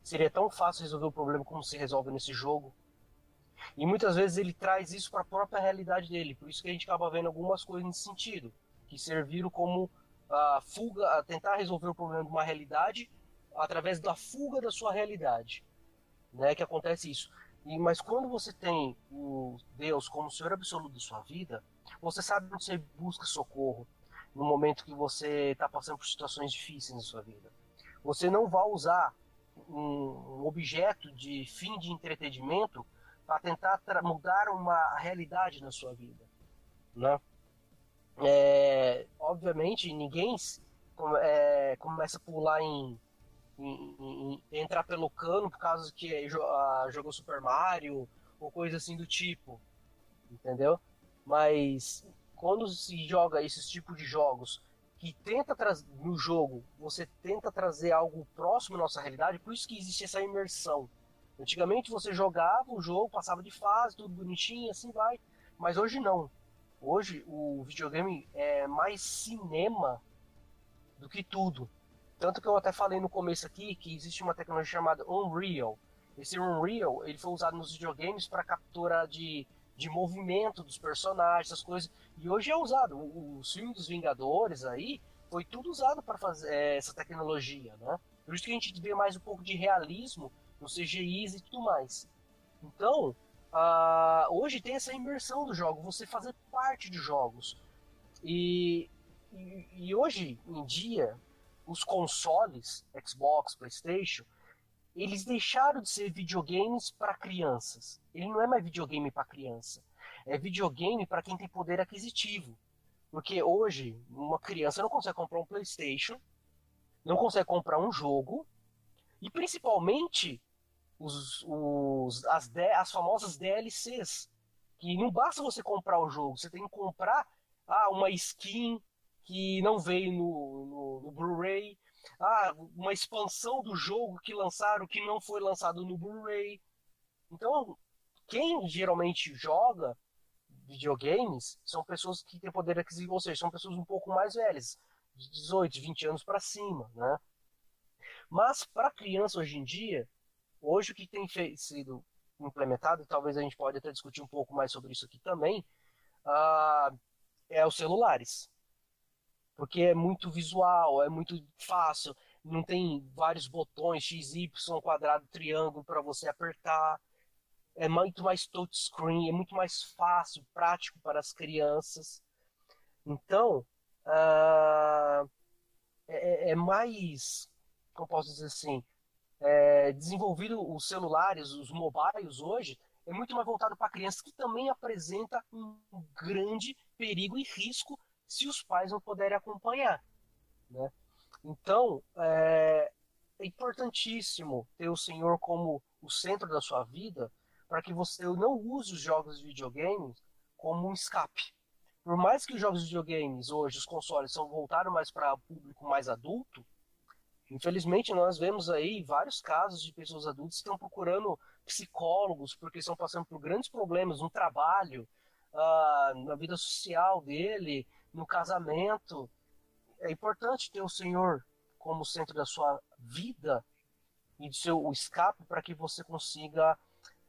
Seria tão fácil resolver o problema como se resolve nesse jogo. E muitas vezes ele traz isso para a própria realidade dele. Por isso que a gente acaba vendo algumas coisas nesse sentido, que serviram como a fuga, a tentar resolver o problema de uma realidade através da fuga da sua realidade, né? Que acontece isso. E, mas quando você tem o Deus como Senhor absoluto da sua vida, você sabe onde você busca socorro no momento que você está passando por situações difíceis na sua vida. Você não vai usar um objeto de fim de entretenimento para tentar mudar uma realidade na sua vida, né? É, obviamente, ninguém é, começa a pular em em, em, entrar pelo cano por causa que uh, jogou Super Mario ou coisa assim do tipo, entendeu? Mas quando se joga esses tipos de jogos que tenta trazer no jogo, você tenta trazer algo próximo à nossa realidade, por isso que existe essa imersão. Antigamente você jogava o jogo, passava de fase, tudo bonitinho, assim vai. Mas hoje não. Hoje o videogame é mais cinema do que tudo. Tanto que eu até falei no começo aqui que existe uma tecnologia chamada Unreal. Esse Unreal ele foi usado nos videogames para captura de, de movimento dos personagens, essas coisas. E hoje é usado. O, o filme dos Vingadores aí foi tudo usado para fazer é, essa tecnologia, né? Por isso que a gente vê mais um pouco de realismo no CGI e tudo mais. Então, uh, hoje tem essa imersão do jogo, você fazer parte de jogos. E, e, e hoje em dia, os consoles, Xbox, PlayStation, eles deixaram de ser videogames para crianças. Ele não é mais videogame para criança. É videogame para quem tem poder aquisitivo. Porque hoje, uma criança não consegue comprar um PlayStation, não consegue comprar um jogo, e principalmente os, os, as, as famosas DLCs. Que não basta você comprar o jogo, você tem que comprar ah, uma skin, que não veio no, no, no Blu-ray. Ah, uma expansão do jogo que lançaram que não foi lançado no Blu-ray. Então, quem geralmente joga videogames são pessoas que têm poder aquisitivo, ou seja, são pessoas um pouco mais velhas, de 18, 20 anos para cima, né? Mas para criança hoje em dia, hoje o que tem sido implementado, talvez a gente pode até discutir um pouco mais sobre isso aqui também, uh, é os celulares porque é muito visual, é muito fácil, não tem vários botões X, Y, quadrado, triângulo para você apertar. É muito mais touchscreen, é muito mais fácil, prático para as crianças. Então, uh, é, é, mais, como posso dizer assim, é, desenvolvido os celulares, os mobiles hoje, é muito mais voltado para crianças que também apresenta um grande perigo e risco se os pais não puderem acompanhar. Né? Então, é, é importantíssimo ter o Senhor como o centro da sua vida para que você não use os jogos de videogames como um escape. Por mais que os jogos de videogames hoje, os consoles, são voltados mais para público mais adulto, Infelizmente, nós vemos aí vários casos de pessoas adultas que estão procurando psicólogos porque estão passando por grandes problemas no trabalho, uh, na vida social dele, no casamento. É importante ter o Senhor como centro da sua vida e do seu escape para que você consiga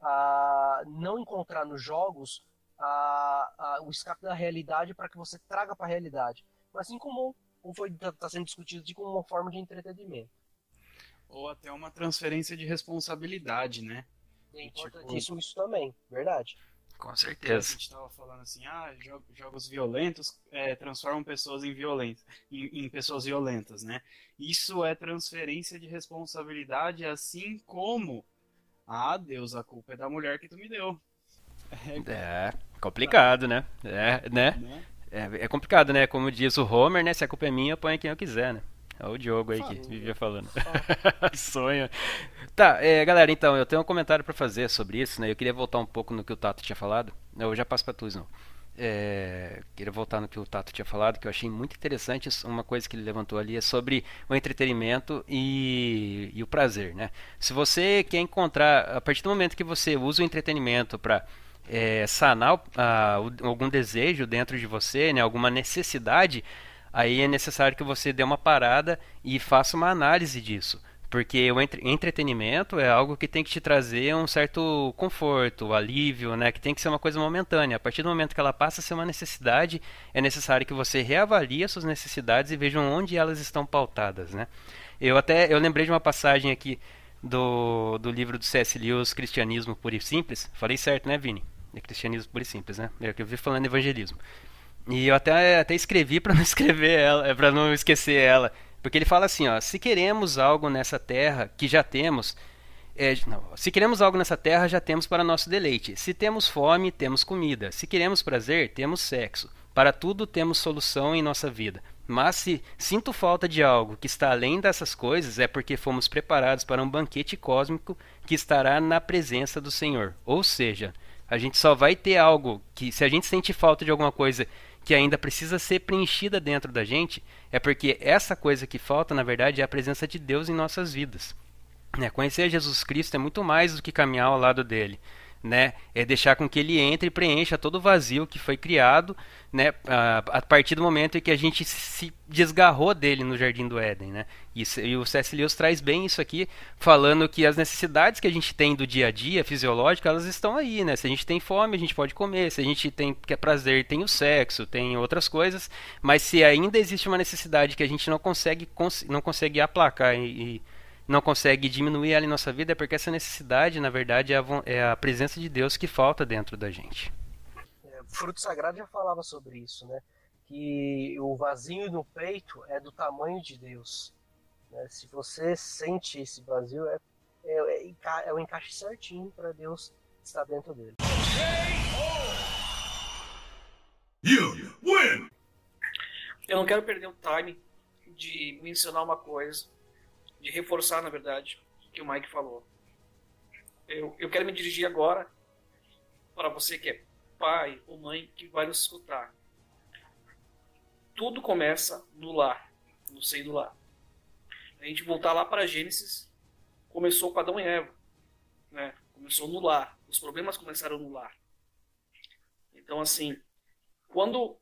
uh, não encontrar nos jogos uh, o escape da realidade para que você traga para a realidade, mas sim como, como foi está tá sendo discutido de como uma forma de entretenimento ou até uma transferência de responsabilidade, né? É importantíssimo tipo... isso também, verdade. Com certeza. A gente estava falando assim, ah, jogos violentos é, transformam pessoas em violentas, em, em, pessoas violentas, né? Isso é transferência de responsabilidade, assim como, ah, Deus, a culpa é da mulher que tu me deu. É, é complicado, né? É, né? né? É, é complicado, né? Como diz o Homer, né? Se a culpa é minha, põe quem eu quiser, né? É o Diogo aí Falou. que vivia falando. Sonho. Tá, é, galera, então, eu tenho um comentário para fazer sobre isso, né? Eu queria voltar um pouco no que o Tato tinha falado. Eu já passo para tu, não. É, queria voltar no que o Tato tinha falado, que eu achei muito interessante. Uma coisa que ele levantou ali é sobre o entretenimento e, e o prazer, né? Se você quer encontrar, a partir do momento que você usa o entretenimento para é, sanar algum desejo dentro de você, né? Alguma necessidade aí é necessário que você dê uma parada e faça uma análise disso. Porque o entretenimento é algo que tem que te trazer um certo conforto, alívio, né? Que tem que ser uma coisa momentânea. A partir do momento que ela passa a ser uma necessidade, é necessário que você reavalie as suas necessidades e veja onde elas estão pautadas, né? Eu até eu lembrei de uma passagem aqui do, do livro do C.S. Lewis, Cristianismo Puro e Simples. Falei certo, né, Vini? É Cristianismo Puro e Simples, né? É que eu vi falando evangelismo. E eu até, até escrevi para não escrever ela, é, para não esquecer ela, porque ele fala assim, ó, se queremos algo nessa terra que já temos, é, não, se queremos algo nessa terra já temos para nosso deleite. Se temos fome, temos comida. Se queremos prazer, temos sexo. Para tudo temos solução em nossa vida. Mas se sinto falta de algo que está além dessas coisas, é porque fomos preparados para um banquete cósmico que estará na presença do Senhor. Ou seja, a gente só vai ter algo que, se a gente sente falta de alguma coisa que ainda precisa ser preenchida dentro da gente, é porque essa coisa que falta, na verdade, é a presença de Deus em nossas vidas. Né? Conhecer Jesus Cristo é muito mais do que caminhar ao lado dele né? É deixar com que ele entre e preencha todo o vazio que foi criado, né? A, partir do momento em que a gente se desgarrou dele no Jardim do Éden, né? Isso, e o C.S. Lewis traz bem isso aqui, falando que as necessidades que a gente tem do dia a dia, fisiológicas, elas estão aí, né? Se a gente tem fome, a gente pode comer. Se a gente tem quer prazer, tem o sexo, tem outras coisas. Mas se ainda existe uma necessidade que a gente não consegue, não consegue aplacar e, e não consegue diminuir ela em nossa vida é porque essa necessidade, na verdade, é a, é a presença de Deus que falta dentro da gente. É, o fruto sagrado já falava sobre isso, né? Que o vazio no peito é do tamanho de Deus. Né? Se você sente esse vazio, é, é, é, é o encaixe certinho para Deus estar dentro dele. Eu não quero perder o time de mencionar uma coisa de reforçar, na verdade, o que o Mike falou. Eu, eu quero me dirigir agora para você que é pai ou mãe que vai nos escutar. Tudo começa no lar, no seio do lar. A gente voltar lá para Gênesis, começou com Adão e Eva. Né? Começou no lar. Os problemas começaram no lar. Então, assim, quando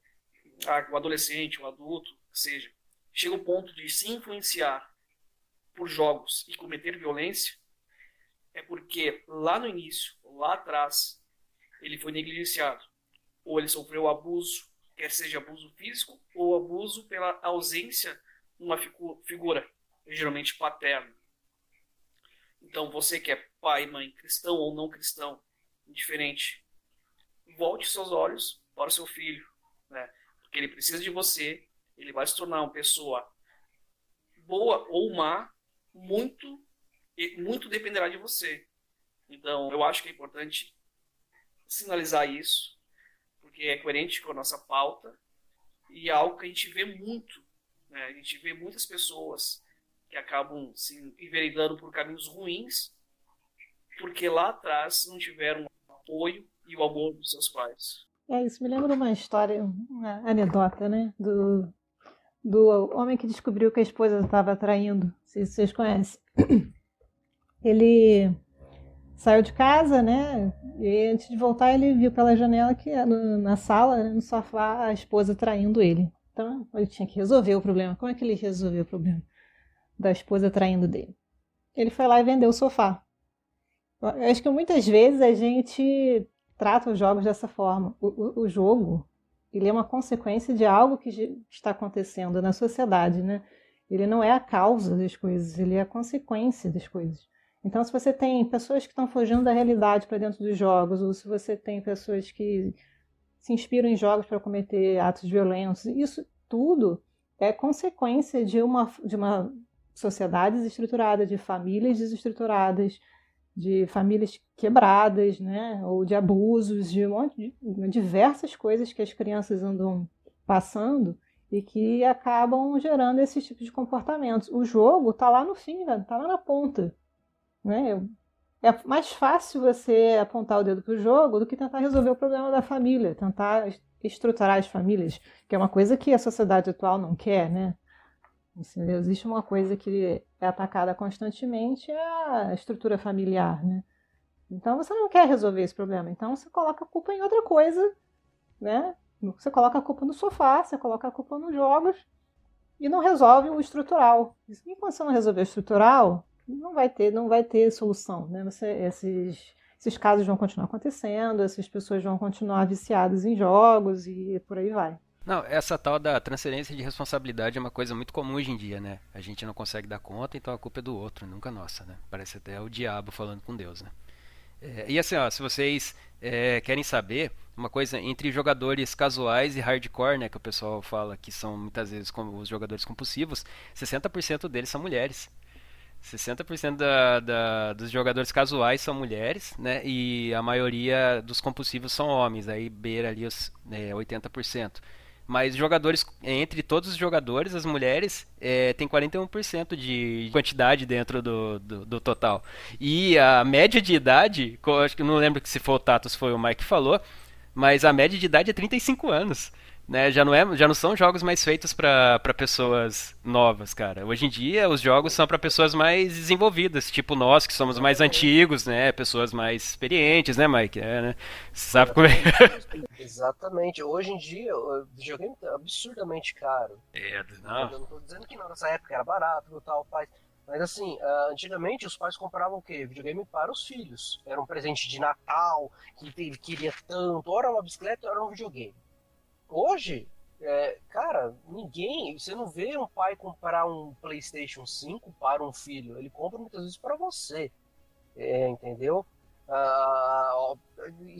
o adolescente, o adulto, seja, chega o ponto de se influenciar por jogos e cometer violência, é porque lá no início, lá atrás, ele foi negligenciado. Ou ele sofreu abuso, quer seja abuso físico ou abuso pela ausência de uma figura, geralmente paterna. Então, você que é pai, mãe, cristão ou não cristão, indiferente, volte seus olhos para o seu filho, né? porque ele precisa de você, ele vai se tornar uma pessoa boa ou má muito muito dependerá de você. Então, eu acho que é importante sinalizar isso, porque é coerente com a nossa pauta e é algo que a gente vê muito. Né? A gente vê muitas pessoas que acabam se enveredando por caminhos ruins porque lá atrás não tiveram o apoio e o amor dos seus pais. É, isso me lembra uma história, uma anedota, né? Do, do homem que descobriu que a esposa estava traindo. Se vocês conhecem. Ele saiu de casa, né? E antes de voltar, ele viu pela janela que na sala, né, no sofá, a esposa traindo ele. Então, ele tinha que resolver o problema. Como é que ele resolveu o problema da esposa traindo dele? Ele foi lá e vendeu o sofá. Eu acho que muitas vezes a gente trata os jogos dessa forma. O, o, o jogo, ele é uma consequência de algo que está acontecendo na sociedade, né? Ele não é a causa das coisas, ele é a consequência das coisas. Então, se você tem pessoas que estão fugindo da realidade para dentro dos jogos, ou se você tem pessoas que se inspiram em jogos para cometer atos violentos, isso tudo é consequência de uma, de uma sociedade desestruturada, de famílias desestruturadas, de famílias quebradas, né, ou de abusos, de, um monte, de diversas coisas que as crianças andam passando e que acabam gerando esse tipo de comportamentos. O jogo está lá no fim, está lá na ponta. Né? É mais fácil você apontar o dedo para o jogo do que tentar resolver o problema da família, tentar estruturar as famílias, que é uma coisa que a sociedade atual não quer, né? Assim, existe uma coisa que é atacada constantemente, é a estrutura familiar, né? Então você não quer resolver esse problema, então você coloca a culpa em outra coisa, né? Você coloca a culpa no sofá, você coloca a culpa nos jogos e não resolve o estrutural. E quando você não resolver o estrutural, não vai ter, não vai ter solução, né? Você, esses, esses casos vão continuar acontecendo, essas pessoas vão continuar viciadas em jogos e por aí vai. Não, essa tal da transferência de responsabilidade é uma coisa muito comum hoje em dia, né? A gente não consegue dar conta, então a culpa é do outro, nunca nossa, né? Parece até o diabo falando com Deus, né? É, e assim, ó, se vocês é, querem saber uma coisa entre jogadores casuais e hardcore, né, que o pessoal fala que são muitas vezes como os jogadores compulsivos, 60% deles são mulheres. 60% da, da, dos jogadores casuais são mulheres, né? E a maioria dos compulsivos são homens, aí beira ali os né, 80%. Mas jogadores, entre todos os jogadores, as mulheres é, tem 41% de quantidade dentro do, do, do, total. E a média de idade, acho que não lembro se foi o Tato, se foi o Mike que falou, mas a média de idade é 35 anos. Né, já, não é, já não são jogos mais feitos para pessoas novas, cara. Hoje em dia, os jogos são para pessoas mais desenvolvidas, tipo nós, que somos mais antigos, né? Pessoas mais experientes, né, Mike? É, né? Sabe como é? Exatamente. Hoje em dia, o videogame é absurdamente caro. É, não. Eu não tô dizendo que não, nessa época era barato, tal, pai. Mas assim, uh, antigamente os pais compravam o quê? Videogame para os filhos. Era um presente de Natal, que ele queria tanto, ora uma bicicleta, ora um videogame. Hoje, é, cara, ninguém. Você não vê um pai comprar um PlayStation 5 para um filho. Ele compra muitas vezes para você. É, entendeu? Ah,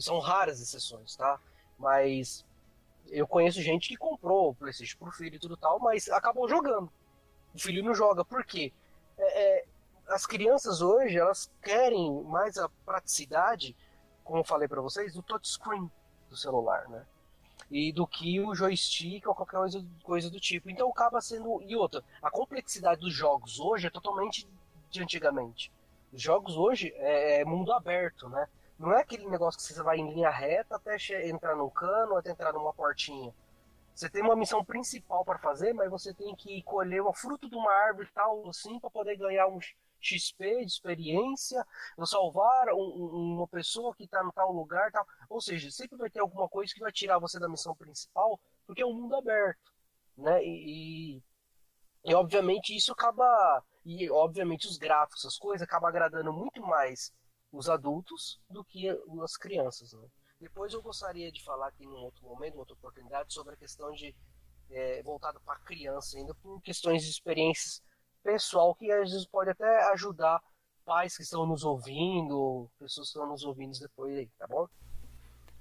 são raras exceções, tá? Mas eu conheço gente que comprou o PlayStation pro filho e tudo tal, mas acabou jogando. O filho não joga. Por quê? É, é, as crianças hoje, elas querem mais a praticidade, como eu falei para vocês, do touchscreen do celular, né? E do que o joystick ou qualquer coisa, coisa do tipo. Então acaba sendo. E outra, a complexidade dos jogos hoje é totalmente de antigamente. Os jogos hoje é, é mundo aberto, né? Não é aquele negócio que você vai em linha reta até entrar num cano, até entrar numa portinha. Você tem uma missão principal para fazer, mas você tem que colher o fruto de uma árvore tal assim para poder ganhar um, XP de experiência, ou salvar um, uma pessoa que está no tal lugar, tal. Ou seja, sempre vai ter alguma coisa que vai tirar você da missão principal, porque é um mundo aberto, né? E, e, e obviamente isso acaba e obviamente os gráficos, as coisas acabam agradando muito mais os adultos do que as crianças, né? Depois eu gostaria de falar aqui em um outro momento, outra oportunidade, sobre a questão de é, voltado para criança ainda, por questões de experiências pessoal que às vezes pode até ajudar pais que estão nos ouvindo, pessoas que estão nos ouvindo depois aí, tá bom?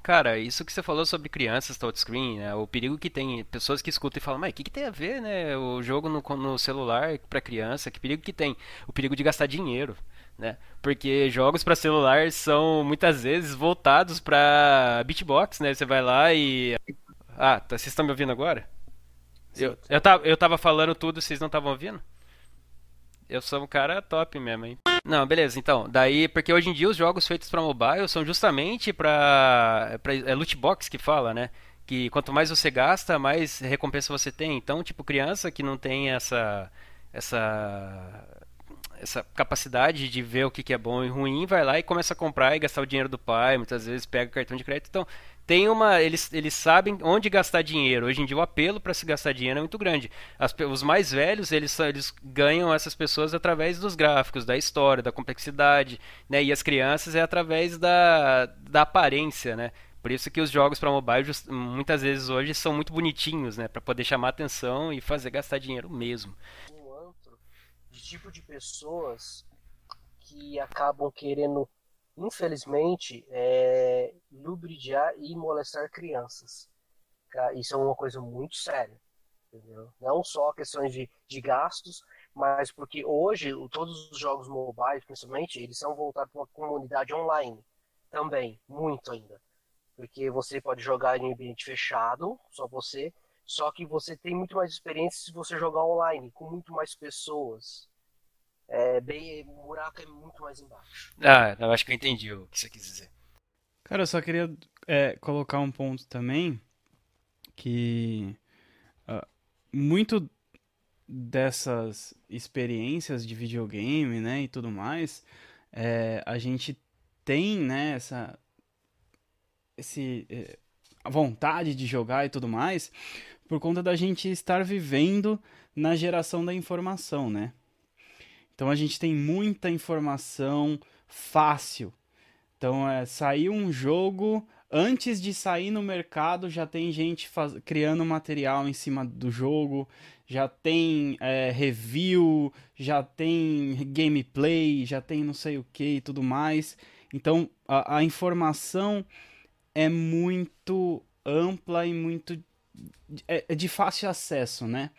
Cara, isso que você falou sobre crianças, touchscreen, né? O perigo que tem, pessoas que escutam e falam, mas o que, que tem a ver, né? O jogo no, no celular para criança, que perigo que tem? O perigo de gastar dinheiro, né? Porque jogos para celular são muitas vezes voltados para beatbox, né? Você vai lá e. Ah, tá, vocês estão me ouvindo agora? Eu, eu, tava, eu tava falando tudo, vocês não estavam ouvindo? Eu sou um cara top mesmo, hein? Não, beleza, então. Daí, porque hoje em dia os jogos feitos para mobile são justamente para é loot box que fala, né? que quanto mais você gasta, mais recompensa você tem. Então, tipo, criança que não tem essa essa essa capacidade de ver o que, que é bom e ruim, vai lá e começa a comprar e gastar o dinheiro do pai, muitas vezes pega cartão de crédito. Então, tem uma. Eles, eles sabem onde gastar dinheiro. Hoje em dia o apelo para se gastar dinheiro é muito grande. As, os mais velhos, eles, eles ganham essas pessoas através dos gráficos, da história, da complexidade, né? E as crianças é através da, da aparência, né? Por isso que os jogos para mobile muitas vezes hoje são muito bonitinhos, né, para poder chamar atenção e fazer gastar dinheiro mesmo. Um antro de tipo de pessoas que acabam querendo, infelizmente, é, lubridiar e molestar crianças. Isso é uma coisa muito séria. Entendeu? Não só questões de, de gastos, mas porque hoje todos os jogos mobile, principalmente, eles são voltados para uma comunidade online também, muito ainda porque você pode jogar em ambiente fechado, só você, só que você tem muito mais experiência se você jogar online, com muito mais pessoas. É bem, o buraco é muito mais embaixo. Ah, eu acho que eu entendi o que você quis dizer. Cara, eu só queria é, colocar um ponto também que uh, muito dessas experiências de videogame, né, e tudo mais, é, a gente tem, né, essa esse eh, a vontade de jogar e tudo mais, por conta da gente estar vivendo na geração da informação, né? Então a gente tem muita informação fácil. Então é saiu um jogo antes de sair no mercado já tem gente faz... criando material em cima do jogo, já tem é, review, já tem gameplay, já tem não sei o que e tudo mais. Então a, a informação é muito ampla e muito é, é de fácil acesso, né?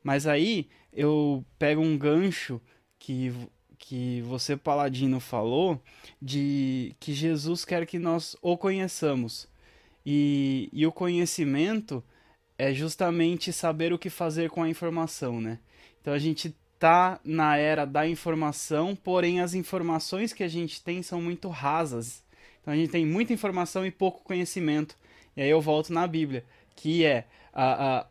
Mas aí eu pego um gancho que que você Paladino falou de que Jesus quer que nós o conheçamos. E, e o conhecimento é justamente saber o que fazer com a informação, né? Então a gente tá na era da informação, porém as informações que a gente tem são muito rasas então a gente tem muita informação e pouco conhecimento. E aí eu volto na Bíblia, que é a, a,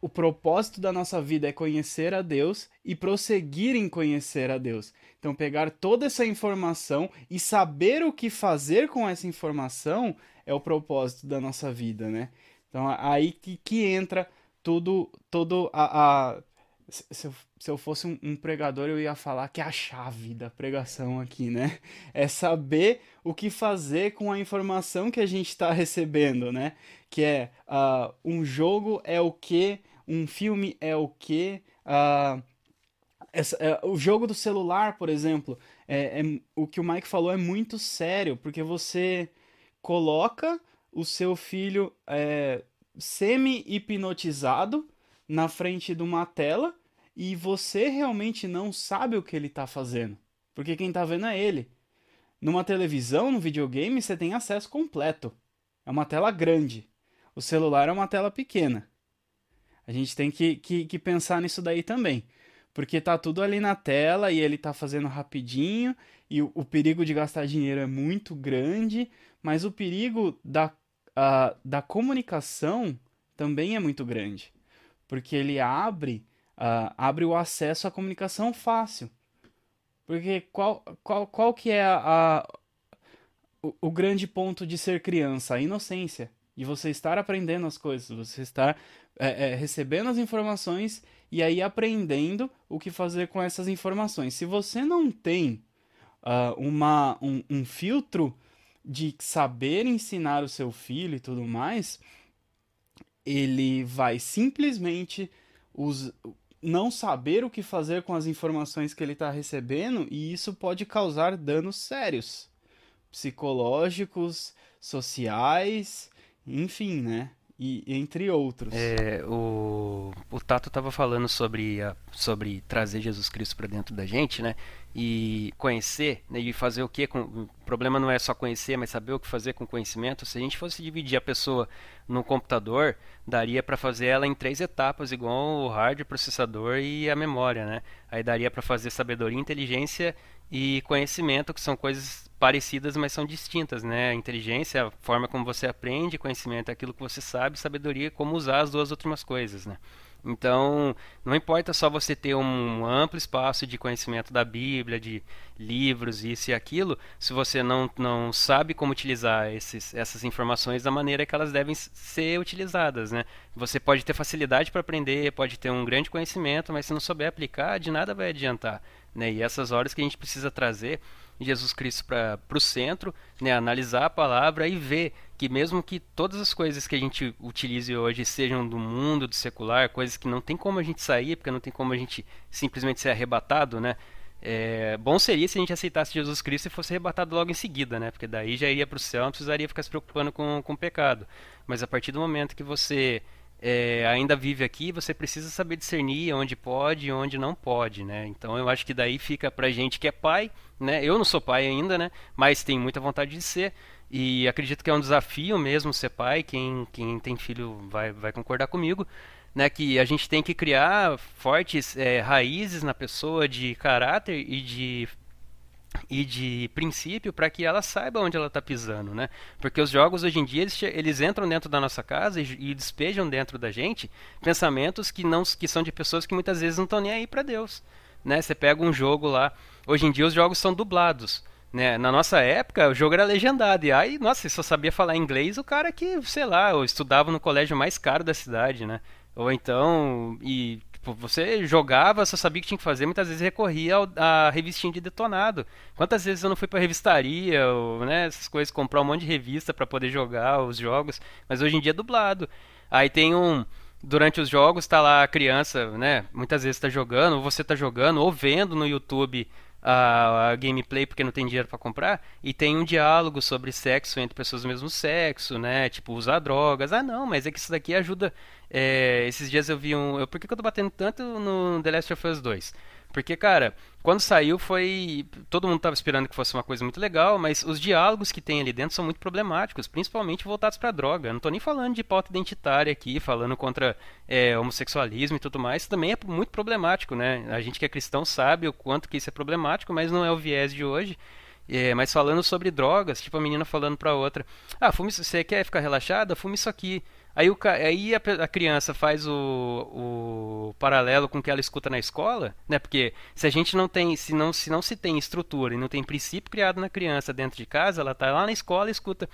o propósito da nossa vida é conhecer a Deus e prosseguir em conhecer a Deus. Então pegar toda essa informação e saber o que fazer com essa informação é o propósito da nossa vida, né? Então aí que, que entra tudo, todo a, a se eu, se eu fosse um, pregador, eu ia falar que é a chave da pregação aqui, né? É saber o que fazer com a informação que a gente está recebendo, né? Que é uh, um jogo é o que, um filme é o que. Uh, essa, é, o jogo do celular, por exemplo, é, é, o que o Mike falou é muito sério, porque você coloca o seu filho é, semi-hipnotizado na frente de uma tela e você realmente não sabe o que ele está fazendo, porque quem está vendo é ele. Numa televisão, no videogame, você tem acesso completo. É uma tela grande. O celular é uma tela pequena. A gente tem que, que, que pensar nisso daí também. Porque tá tudo ali na tela e ele tá fazendo rapidinho. E o, o perigo de gastar dinheiro é muito grande. Mas o perigo da, uh, da comunicação também é muito grande. Porque ele abre uh, abre o acesso à comunicação fácil. Porque qual, qual, qual que é a, a o, o, grande ponto de ser criança? A inocência. De você estar aprendendo as coisas, você estar é, é, recebendo as informações e aí aprendendo o que fazer com essas informações. Se você não tem uh, uma, um, um filtro de saber ensinar o seu filho e tudo mais, ele vai simplesmente us, não saber o que fazer com as informações que ele está recebendo e isso pode causar danos sérios, psicológicos, sociais, enfim, né? E entre outros. É, o, o Tato estava falando sobre, a, sobre trazer Jesus Cristo para dentro da gente, né? E conhecer, né? E fazer o que? Com, o problema não é só conhecer, mas saber o que fazer com conhecimento. Se a gente fosse dividir a pessoa no computador, daria para fazer ela em três etapas, igual o hardware, processador e a memória, né? Aí daria para fazer sabedoria, inteligência e conhecimento, que são coisas parecidas, mas são distintas, né? Inteligência, a forma como você aprende, conhecimento é aquilo que você sabe, sabedoria é como usar as duas últimas coisas, né? Então, não importa só você ter um amplo espaço de conhecimento da Bíblia, de livros, isso e aquilo, se você não, não sabe como utilizar esses, essas informações da maneira que elas devem ser utilizadas. Né? Você pode ter facilidade para aprender, pode ter um grande conhecimento, mas se não souber aplicar, de nada vai adiantar. Né? E essas horas que a gente precisa trazer Jesus Cristo para o centro, né? analisar a palavra e ver que mesmo que todas as coisas que a gente utilize hoje sejam do mundo, do secular, coisas que não tem como a gente sair, porque não tem como a gente simplesmente ser arrebatado, né? É, bom seria se a gente aceitasse Jesus Cristo e fosse arrebatado logo em seguida, né? Porque daí já iria para o céu, não precisaria ficar se preocupando com, com o pecado. Mas a partir do momento que você é, ainda vive aqui, você precisa saber discernir onde pode e onde não pode, né? Então eu acho que daí fica pra gente que é pai, né? Eu não sou pai ainda, né? Mas tenho muita vontade de ser. E acredito que é um desafio mesmo ser pai. Quem, quem tem filho vai, vai concordar comigo. Né, que a gente tem que criar fortes é, raízes na pessoa de caráter e de e de princípio para que ela saiba onde ela está pisando, né? Porque os jogos hoje em dia eles, eles entram dentro da nossa casa e, e, despejam dentro da gente pensamentos que não que são de pessoas que muitas vezes não estão nem aí para Deus, né? Você pega um jogo lá, hoje em dia os jogos são dublados. Né? Na nossa época, o jogo era legendado. E aí, nossa, só sabia falar inglês, o cara que, sei lá, estudava no colégio mais caro da cidade, né? Ou então, e tipo, você jogava, só sabia o que tinha que fazer, muitas vezes recorria à revistinha de detonado. Quantas vezes eu não fui pra revistaria, ou, né, essas coisas, comprar um monte de revista para poder jogar os jogos, mas hoje em dia é dublado. Aí tem um durante os jogos tá lá a criança, né? Muitas vezes está jogando, ou você está jogando, ou vendo no YouTube a, a gameplay porque não tem dinheiro para comprar e tem um diálogo sobre sexo entre pessoas do mesmo sexo, né? Tipo, usar drogas. Ah, não, mas é que isso daqui ajuda. É, esses dias eu vi um. Eu, por que, que eu tô batendo tanto no The Last of Us 2? Porque, cara, quando saiu foi. Todo mundo estava esperando que fosse uma coisa muito legal, mas os diálogos que tem ali dentro são muito problemáticos, principalmente voltados pra droga. Eu não tô nem falando de pauta identitária aqui, falando contra é, homossexualismo e tudo mais. Também é muito problemático, né? A gente que é cristão sabe o quanto que isso é problemático, mas não é o viés de hoje. É, mas falando sobre drogas, tipo a menina falando pra outra: Ah, fume, você quer ficar relaxada? Fume isso aqui. Aí, o, aí a, a, criança faz o, o paralelo com o que ela escuta na escola, né? Porque se a gente não tem, se não se não se tem estrutura e não tem princípio criado na criança dentro de casa, ela tá lá na escola e escuta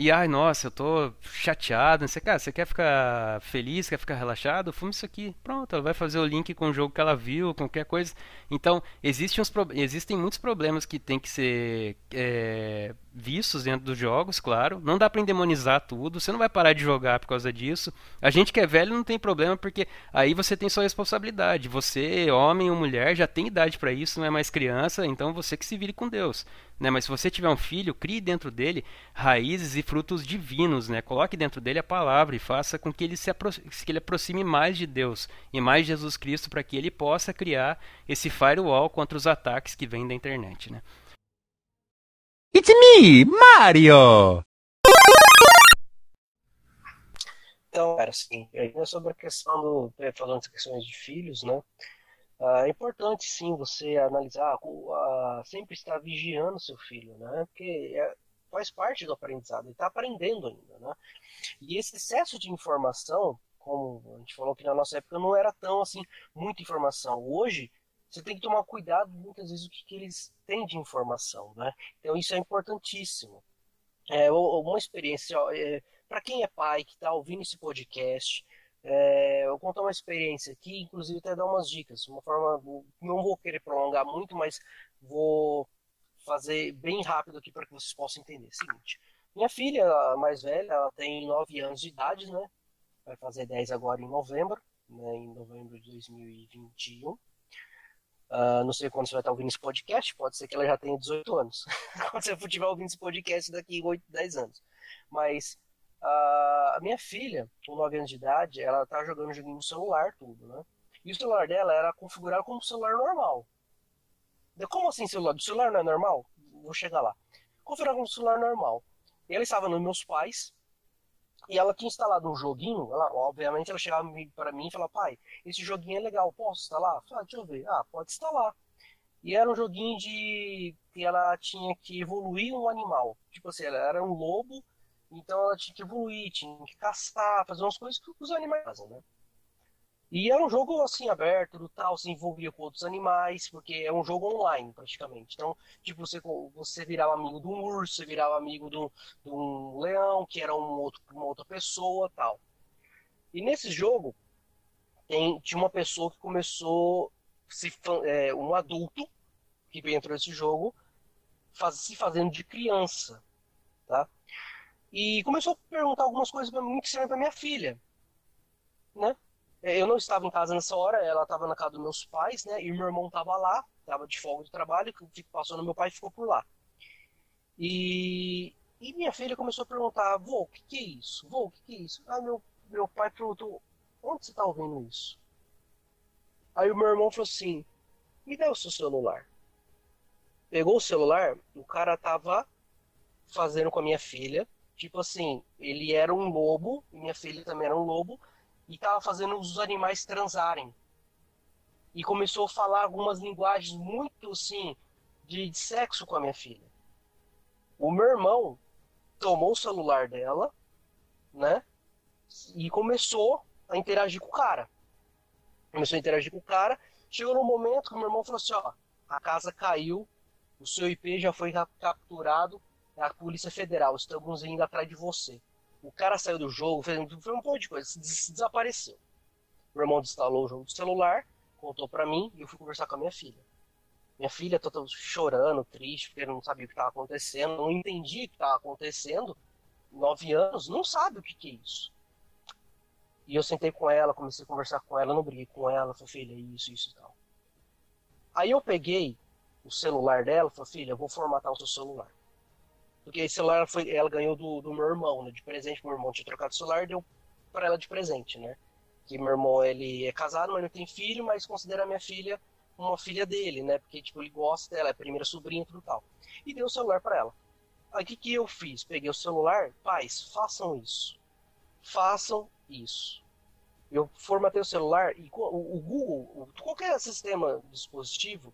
e ai, nossa, eu tô chateado, sei, cara, você quer ficar feliz, quer ficar relaxado? Fume isso aqui. Pronto, ela vai fazer o link com o jogo que ela viu, com qualquer coisa. Então, existe uns, existem muitos problemas que tem que ser é, vistos dentro dos jogos, claro. Não dá para endemonizar tudo, você não vai parar de jogar por causa disso. A gente que é velho não tem problema, porque aí você tem sua responsabilidade. Você, homem ou mulher, já tem idade para isso, não é mais criança, então você que se vire com Deus. Né? Mas se você tiver um filho, crie dentro dele raízes e frutos divinos, né? Coloque dentro dele a palavra e faça com que ele se que ele aproxime mais de Deus e mais de Jesus Cristo para que ele possa criar esse firewall contra os ataques que vêm da internet, né? It's me, Mario. Então, era assim, sobre a questão do, falando das questões de filhos, né? Ah, é importante sim você analisar, uh, sempre estar vigiando seu filho, né? Porque é, faz parte do aprendizado, ele está aprendendo ainda, né? E esse excesso de informação, como a gente falou que na nossa época não era tão assim, muita informação. Hoje, você tem que tomar cuidado muitas vezes o que, que eles têm de informação, né? Então isso é importantíssimo. É, uma experiência, é, para quem é pai que está ouvindo esse podcast, é, eu contar uma experiência aqui, inclusive até dar umas dicas. Uma forma, não vou querer prolongar muito, mas vou fazer bem rápido aqui para que vocês possam entender. Seguinte, minha filha, a mais velha, ela tem 9 anos de idade, né? Vai fazer 10 agora em novembro, né? em novembro de 2021. Uh, não sei quando você vai estar ouvindo esse podcast, pode ser que ela já tenha 18 anos. quando você estiver ouvindo esse podcast daqui 8, 10 anos. Mas a minha filha, com 9 anos de idade, ela tá jogando joguinho no celular, tudo, né? E o celular dela era configurado como celular normal. Como assim celular? Do celular não é normal? Vou chegar lá. Configurado como celular normal. E ela estava nos meus pais, e ela tinha instalado um joguinho, ela, obviamente ela chegava para mim e falava, pai, esse joguinho é legal, posso instalar? Falei, ah, deixa eu ver. Ah, pode instalar. E era um joguinho de que ela tinha que evoluir um animal. Tipo assim, ela era um lobo, então ela tinha que evoluir, tinha que caçar, fazer umas coisas que os animais fazem, né? E era um jogo assim aberto, tal, se envolvia com outros animais, porque é um jogo online praticamente. Então, tipo, você, você virava amigo de um urso, você virava amigo de um, de um leão, que era um outro, uma outra pessoa tal. E nesse jogo, tem, tinha uma pessoa que começou, se, é, um adulto, que entrou nesse jogo, faz, se fazendo de criança, tá? E começou a perguntar algumas coisas muito estranhas para minha filha, né? É, eu não estava em casa nessa hora, ela estava na casa dos meus pais, né? E meu irmão estava lá, estava de folga de trabalho, que passou no meu pai e ficou por lá. E, e minha filha começou a perguntar, vô, o que, que é isso? Vô, o que, que é isso? Ah, meu, meu pai perguntou, onde você está ouvindo isso? Aí o meu irmão falou assim, me dá o seu celular. Pegou o celular, o cara tava fazendo com a minha filha, tipo assim, ele era um lobo, minha filha também era um lobo, e estava fazendo os animais transarem. E começou a falar algumas linguagens muito assim de, de sexo com a minha filha. O meu irmão tomou o celular dela, né? E começou a interagir com o cara. Começou a interagir com o cara. Chegou no momento que meu irmão falou assim: ó, a casa caiu, o seu IP já foi capturado, é a Polícia Federal, estamos indo atrás de você. O cara saiu do jogo, fez, fez um monte de coisa, des desapareceu. O irmão instalou o jogo do celular, contou para mim e eu fui conversar com a minha filha. Minha filha toda chorando, triste, porque não sabia o que estava acontecendo, não entendia o que estava acontecendo. Nove anos, não sabe o que, que é isso. E eu sentei com ela, comecei a conversar com ela, não briguei com ela, falei, filha, isso, isso e tal. Aí eu peguei o celular dela, falei, filha, eu vou formatar o seu celular. Porque esse celular foi, ela ganhou do, do meu irmão, né? De presente. Meu irmão tinha trocado o celular deu para ela de presente, né? Que meu irmão, ele é casado, mas não tem filho, mas considera a minha filha uma filha dele, né? Porque, tipo, ele gosta dela, é a primeira sobrinha e tudo tal. E deu o celular para ela. Aí o que, que eu fiz? Peguei o celular, pais, façam isso. Façam isso. Eu formatei o celular e o, o Google, qualquer sistema dispositivo,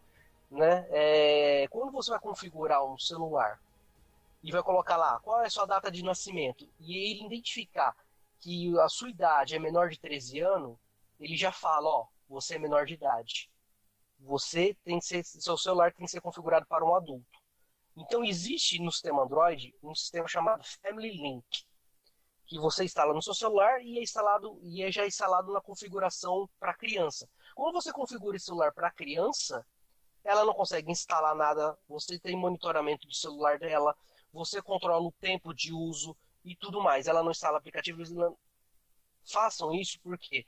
né? É, quando você vai configurar um celular e vai colocar lá qual é a sua data de nascimento e ele identificar que a sua idade é menor de 13 anos, ele já fala, ó, você é menor de idade. Você tem que ser, seu celular tem que ser configurado para um adulto. Então existe no sistema Android um sistema chamado Family Link, que você instala no seu celular e é instalado e é já instalado na configuração para criança. Quando você configura esse celular para criança, ela não consegue instalar nada, você tem monitoramento do celular dela, você controla o tempo de uso e tudo mais. Ela não instala aplicativos. Não... Façam isso porque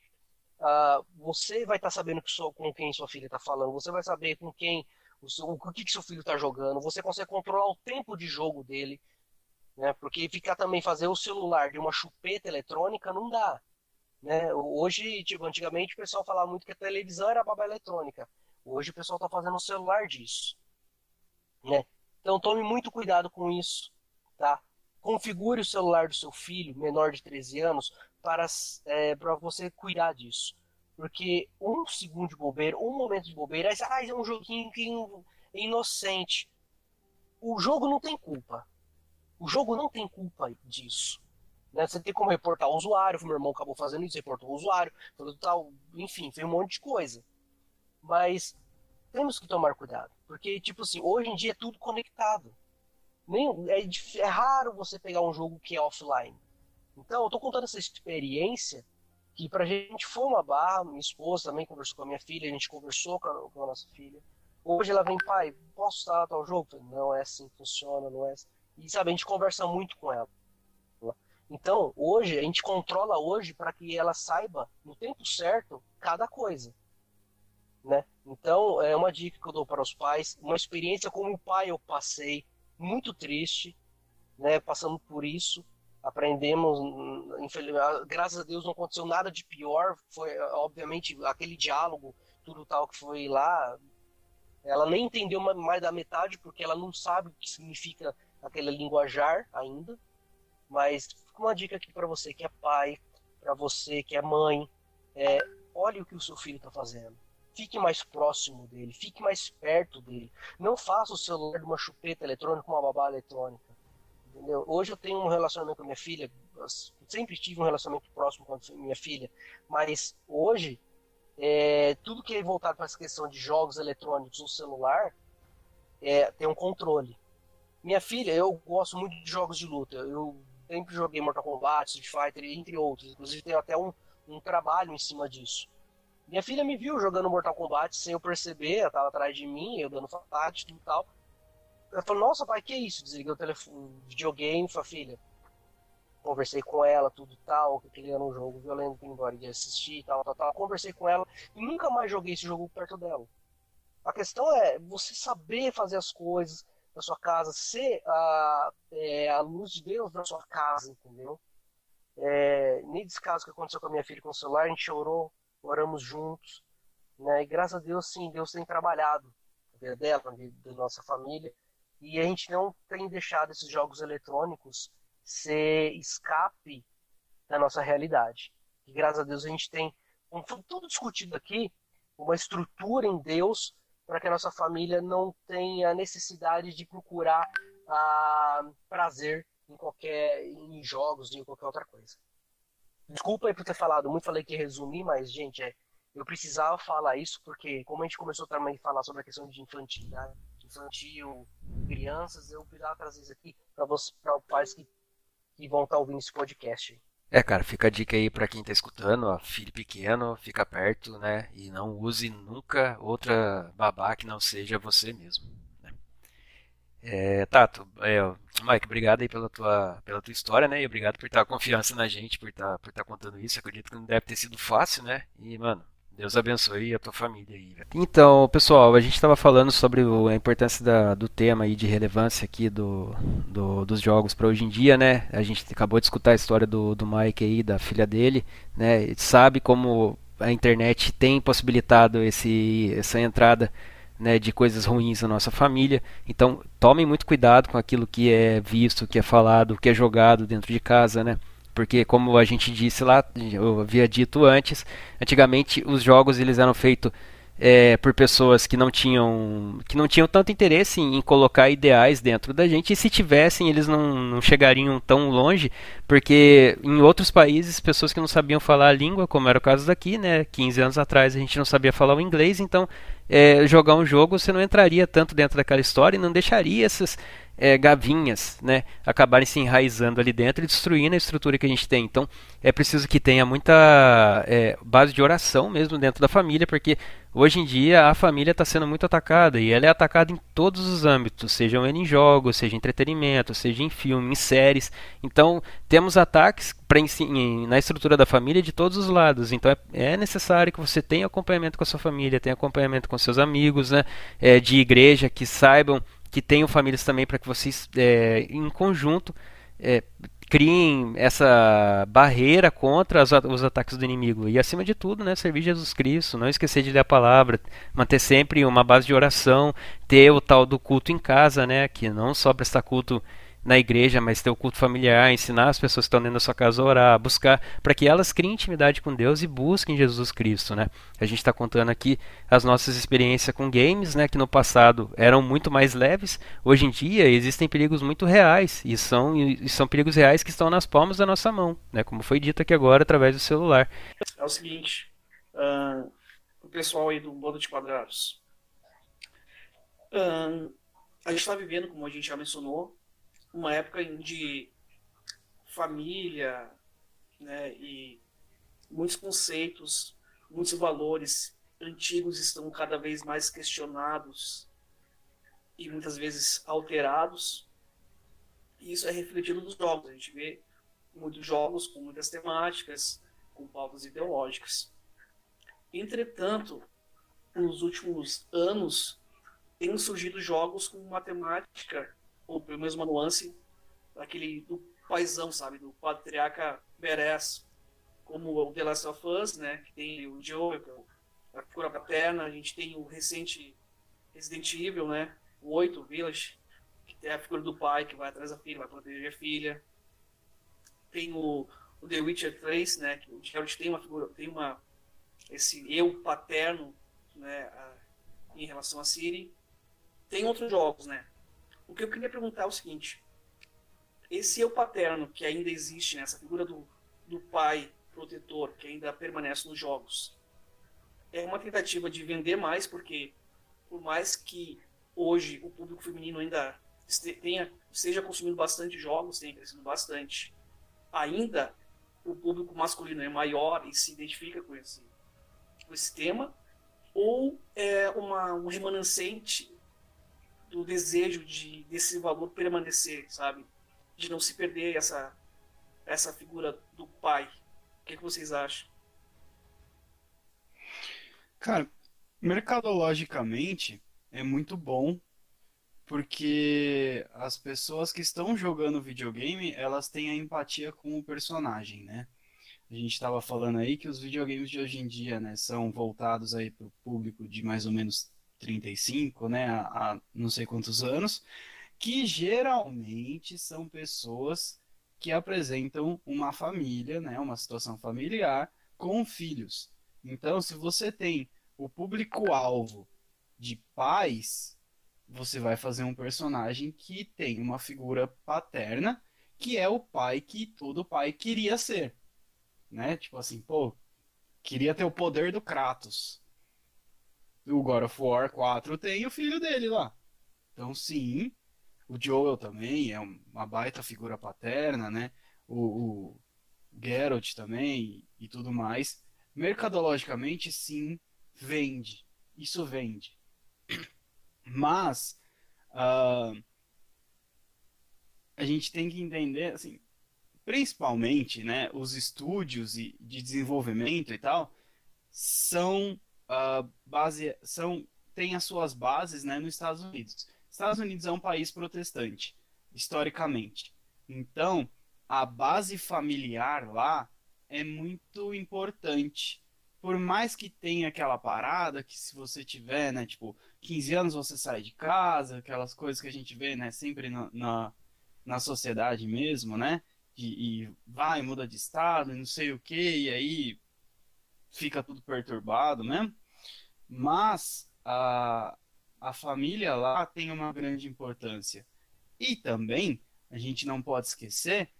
uh, você vai estar tá sabendo que sua, com quem sua filha está falando, você vai saber com quem o, seu, o que, que seu filho está jogando, você consegue controlar o tempo de jogo dele. Né? Porque ficar também fazer o celular de uma chupeta eletrônica não dá. Né? Hoje, tipo, antigamente o pessoal falava muito que a televisão era baba eletrônica. Hoje o pessoal está fazendo o celular disso. Né? Então tome muito cuidado com isso, tá? Configure o celular do seu filho, menor de 13 anos, para, é, para você cuidar disso. Porque um segundo de bobeira, um momento de bobeira, ah, é um joguinho que é inocente. O jogo não tem culpa. O jogo não tem culpa disso. Né? Você tem como reportar o usuário, meu irmão acabou fazendo isso, reportou o usuário, tal, enfim, fez um monte de coisa. Mas temos que tomar cuidado. Porque, tipo assim, hoje em dia é tudo conectado. Nem, é, é raro você pegar um jogo que é offline. Então, eu tô contando essa experiência que pra gente foi uma barra. Minha esposa também conversou com a minha filha, a gente conversou com a, com a nossa filha. Hoje ela vem, pai, posso instalar tal jogo? Falei, não é assim funciona, não é assim. E sabe, a gente conversa muito com ela. Então, hoje, a gente controla hoje para que ela saiba, no tempo certo, cada coisa né? Então, é uma dica que eu dou para os pais, uma experiência como pai eu passei, muito triste, né, passando por isso, aprendemos, graças a Deus não aconteceu nada de pior, foi obviamente aquele diálogo, tudo tal que foi lá, ela nem entendeu mais da metade porque ela não sabe o que significa aquele linguajar ainda, mas fica uma dica aqui para você que é pai, para você que é mãe, é, olhe o que o seu filho está fazendo fique mais próximo dele, fique mais perto dele. Não faça o celular de uma chupeta eletrônica, uma babá eletrônica. Entendeu? Hoje eu tenho um relacionamento com minha filha, sempre tive um relacionamento próximo com minha filha, mas hoje é, tudo que é voltado para essa questão de jogos eletrônicos no celular é, tem um controle. Minha filha, eu gosto muito de jogos de luta. Eu sempre joguei Mortal Kombat, Street Fighter, entre outros. Inclusive tenho até um, um trabalho em cima disso. Minha filha me viu jogando Mortal Kombat sem eu perceber, ela tava atrás de mim, eu dando fatality e tal. Ela falou, nossa pai, que isso? Desliguei o telefone, videogame, falei, filha. Conversei com ela, tudo tal, que queria um jogo violento, embora de assistir, tal, tal, tal. Conversei com ela e nunca mais joguei esse jogo perto dela. A questão é você saber fazer as coisas na sua casa, ser a, é, a luz de Deus na sua casa, entendeu? É, nesse caso que aconteceu com a minha filha com o celular, a gente chorou, oramos juntos, né? E graças a Deus, sim, Deus tem trabalhado a vida dela, da nossa família, e a gente não tem deixado esses jogos eletrônicos ser escape da nossa realidade. E graças a Deus a gente tem, como foi tudo discutido aqui, uma estrutura em Deus para que a nossa família não tenha necessidade de procurar ah, prazer em qualquer em jogos em qualquer outra coisa. Desculpa aí por ter falado muito, falei que ia resumir, mas, gente, é, eu precisava falar isso porque, como a gente começou também a falar sobre a questão de infantil, né? infantil, crianças, eu precisava trazer isso aqui para os pais que, que vão estar tá ouvindo esse podcast. É, cara, fica a dica aí para quem tá escutando, ó, filho pequeno, fica perto, né? E não use nunca outra babá que não seja você mesmo. É, Tato, é, Mike, obrigado aí pela tua, pela tua história, né? E obrigado por estar confiança na gente, por estar, por estar contando isso. acredito que não deve ter sido fácil, né? E, mano, Deus abençoe a tua família aí. Então, pessoal, a gente estava falando sobre a importância da, do tema e de relevância aqui do, do dos jogos para hoje em dia, né? A gente acabou de escutar a história do, do Mike aí, da filha dele, né? Sabe como a internet tem possibilitado esse, essa entrada né, de coisas ruins na nossa família. Então, tomem muito cuidado com aquilo que é visto, que é falado, que é jogado dentro de casa, né? Porque como a gente disse lá, eu havia dito antes, antigamente os jogos eles eram feitos é, por pessoas que não tinham que não tinham tanto interesse em, colocar ideais dentro da gente e se tivessem eles não, não, chegariam tão longe porque em outros países pessoas que não sabiam falar a língua como era o caso daqui né 15 anos atrás a gente não sabia falar o inglês então é, jogar um jogo você não entraria tanto dentro daquela história e não deixaria essas é, gavinhas né, acabarem se enraizando ali dentro e destruindo a estrutura que a gente tem. Então é preciso que tenha muita é, base de oração mesmo dentro da família, porque hoje em dia a família está sendo muito atacada e ela é atacada em todos os âmbitos, sejam em jogos, seja em entretenimento, seja em filme, em séries. Então temos ataques em, na estrutura da família de todos os lados. Então é, é, necessário que você tenha acompanhamento com a sua família, tenha acompanhamento com seus amigos, né, é, de igreja que saibam que tenham famílias também para que vocês, é, em conjunto, é, criem essa barreira contra os, os, ataques do inimigo. E acima de tudo, né, servir Jesus Cristo, não esquecer de ler a palavra, manter sempre uma base de oração, ter o tal do culto em casa, né, que não só prestar culto na igreja, mas ter o culto familiar, ensinar as pessoas que estão dentro da sua casa a orar, buscar, para que elas criem intimidade com Deus e busquem Jesus Cristo, né? A gente está contando aqui as nossas experiências com games, né? Que no passado eram muito mais leves, hoje em dia existem perigos muito reais e são, e são perigos reais que estão nas palmas da nossa mão, né? Como foi dito aqui agora através do celular. É o seguinte, uh, o pessoal aí do Bando de Quadrados, uh, a gente está vivendo, como a gente já mencionou, uma época de família, né, e muitos conceitos, muitos valores antigos estão cada vez mais questionados e muitas vezes alterados. E isso é refletido nos jogos. A gente vê muitos jogos com muitas temáticas, com pautas ideológicas. Entretanto, nos últimos anos, têm surgido jogos com uma temática ou pelo menos uma nuance daquele do paisão, sabe, do patriarca Beres, como o The Last of Us, né, que tem o Joel, é a figura paterna, a gente tem o recente Resident Evil, né, o 8 Village, que tem a figura do pai que vai atrás da filha, vai proteger a filha. Tem o, o The Witcher 3, né, que o Geralt tem uma figura, tem uma esse eu paterno né, a, em relação a Siri. Tem outros jogos, né? O que eu queria perguntar é o seguinte: esse eu paterno que ainda existe, né, essa figura do, do pai protetor que ainda permanece nos jogos, é uma tentativa de vender mais, porque por mais que hoje o público feminino ainda tenha, esteja consumindo bastante jogos, tenha crescido bastante, ainda o público masculino é maior e se identifica com esse, com esse tema, ou é uma, um remanescente do desejo de desse valor permanecer, sabe? De não se perder essa, essa figura do pai. O que, que vocês acham? Cara, mercadologicamente é muito bom porque as pessoas que estão jogando videogame, elas têm a empatia com o personagem, né? A gente estava falando aí que os videogames de hoje em dia, né, são voltados aí para o público de mais ou menos 35, né, a não sei quantos anos, que geralmente são pessoas que apresentam uma família, né, uma situação familiar com filhos. Então, se você tem o público-alvo de pais, você vai fazer um personagem que tem uma figura paterna, que é o pai que todo pai queria ser. Né? Tipo assim, pô, queria ter o poder do Kratos. O God of War 4 tem o filho dele lá. Então, sim, o Joel também é uma baita figura paterna, né? O, o Geralt também e tudo mais. Mercadologicamente, sim, vende. Isso vende. Mas uh, a gente tem que entender, assim, principalmente, né, os estúdios de desenvolvimento e tal são uh, base, são têm as suas bases, né, nos Estados Unidos. Estados Unidos é um país protestante, historicamente. Então, a base familiar lá é muito importante por mais que tenha aquela parada que se você tiver, né, tipo, 15 anos você sai de casa, aquelas coisas que a gente vê, né, sempre na, na, na sociedade mesmo, né, e, e vai, muda de estado, não sei o que, e aí fica tudo perturbado mesmo. Mas a, a família lá tem uma grande importância. E também, a gente não pode esquecer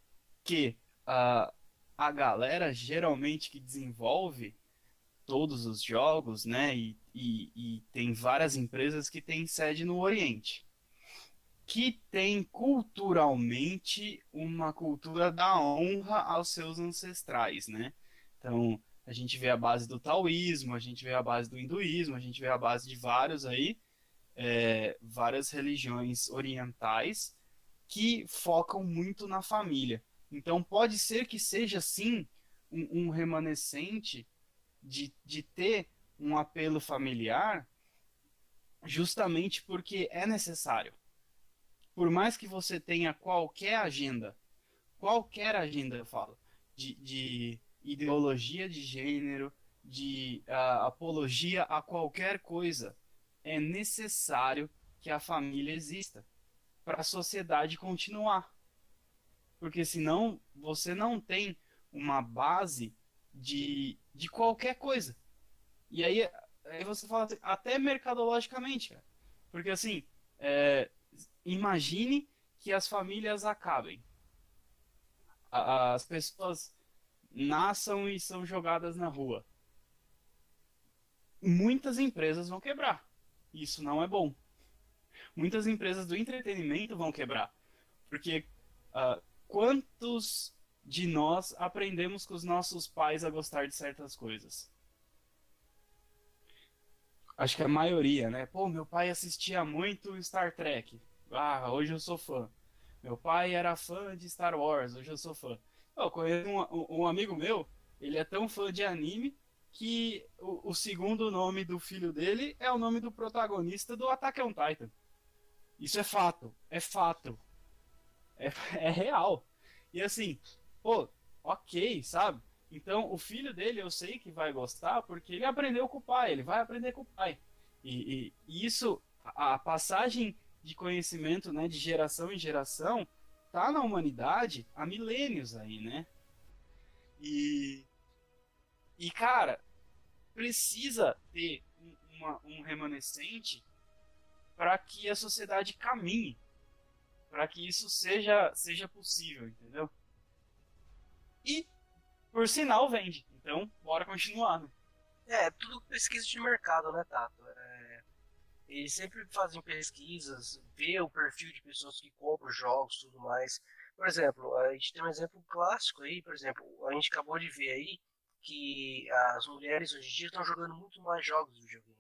que a, a galera geralmente que desenvolve todos os jogos, né? E, e, e, tem várias empresas que têm sede no Oriente, que tem culturalmente uma cultura da honra aos seus ancestrais, né? Então a gente vê a base do taoísmo, a gente vê a base do hinduísmo, a gente vê a base de vários aí, é, várias religiões orientais que focam muito na família. Então pode ser que seja sim um, um remanescente de, de ter um apelo familiar justamente porque é necessário. Por mais que você tenha qualquer agenda, qualquer agenda, eu falo, de, de ideologia de gênero, de uh, apologia a qualquer coisa, é necessário que a família exista para a sociedade continuar. Porque senão você não tem uma base de, de qualquer coisa. E aí, aí você fala assim, até mercadologicamente, cara. Porque assim, é, imagine que as famílias acabem. As pessoas nasçam e são jogadas na rua. Muitas empresas vão quebrar. Isso não é bom. Muitas empresas do entretenimento vão quebrar. Porque uh, quantos de nós aprendemos com os nossos pais a gostar de certas coisas. Acho que a maioria, né? Pô, meu pai assistia muito Star Trek. Ah, hoje eu sou fã. Meu pai era fã de Star Wars, hoje eu sou fã. Eu conheço um, um amigo meu, ele é tão fã de anime que o, o, segundo nome do filho dele é o nome do protagonista do Attack on Titan. Isso é fato, é fato. É, é real. E assim, pô, ok, sabe? Então, o filho dele eu sei que vai gostar porque ele aprendeu com o pai, ele vai aprender com o pai. E, e, e isso, a passagem de conhecimento, né, de geração em geração, tá na humanidade há milênios aí, né? E, e cara, precisa ter uma, um remanescente para que a sociedade caminhe, para que isso seja, seja possível, entendeu? E, por sinal, vende. Então, bora continuar, né? É, tudo pesquisa de mercado, né, Tato? Eles sempre fazem pesquisas, vê o perfil de pessoas que compram jogos tudo mais. Por exemplo, a gente tem um exemplo clássico aí, por exemplo, a gente acabou de ver aí que as mulheres hoje em dia estão jogando muito mais jogos de videogame.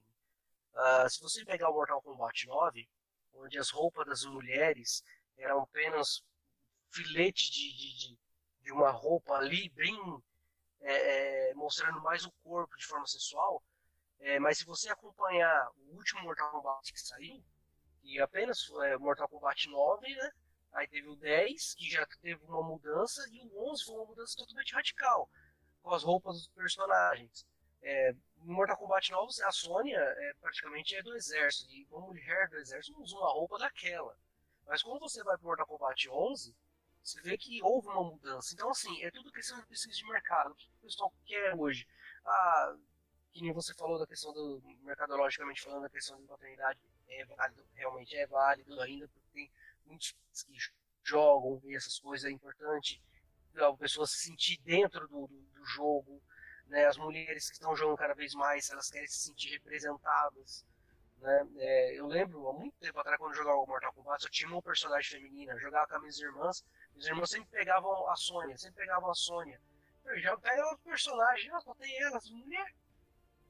Uh, se você pegar o Mortal Kombat 9, onde as roupas das mulheres eram apenas filete de, de, de, uma roupa ali, bem é, é, mostrando mais o corpo de forma sensual. É, mas se você acompanhar o último Mortal Kombat que saiu, e apenas é, Mortal Kombat 9, né? Aí teve o 10, que já teve uma mudança, e o 11 foi uma mudança totalmente radical, com as roupas dos personagens. É, Mortal Kombat 9, a Sônia é, praticamente é do exército, e uma mulher do exército não usa uma roupa daquela. Mas quando você vai para Mortal Kombat 11, você vê que houve uma mudança. Então, assim, é tudo questão de pesquisa de mercado. O que o pessoal quer hoje? Ah, nem você falou da questão do, mercadologicamente falando, da questão da paternidade é válido, realmente é válido ainda, porque tem muitos que jogam e essas coisas é importante. A pessoa se sentir dentro do, do, do jogo, né? As mulheres que estão jogando cada vez mais, elas querem se sentir representadas. Né? É, eu lembro, há muito tempo atrás, quando eu jogava Mortal Kombat, eu tinha uma personagem feminina, jogava com as minhas irmãs, minhas irmãs sempre pegavam a Sônia, sempre pegavam a Sônia. Eu já pega outro personagem, eu botei elas, mulher.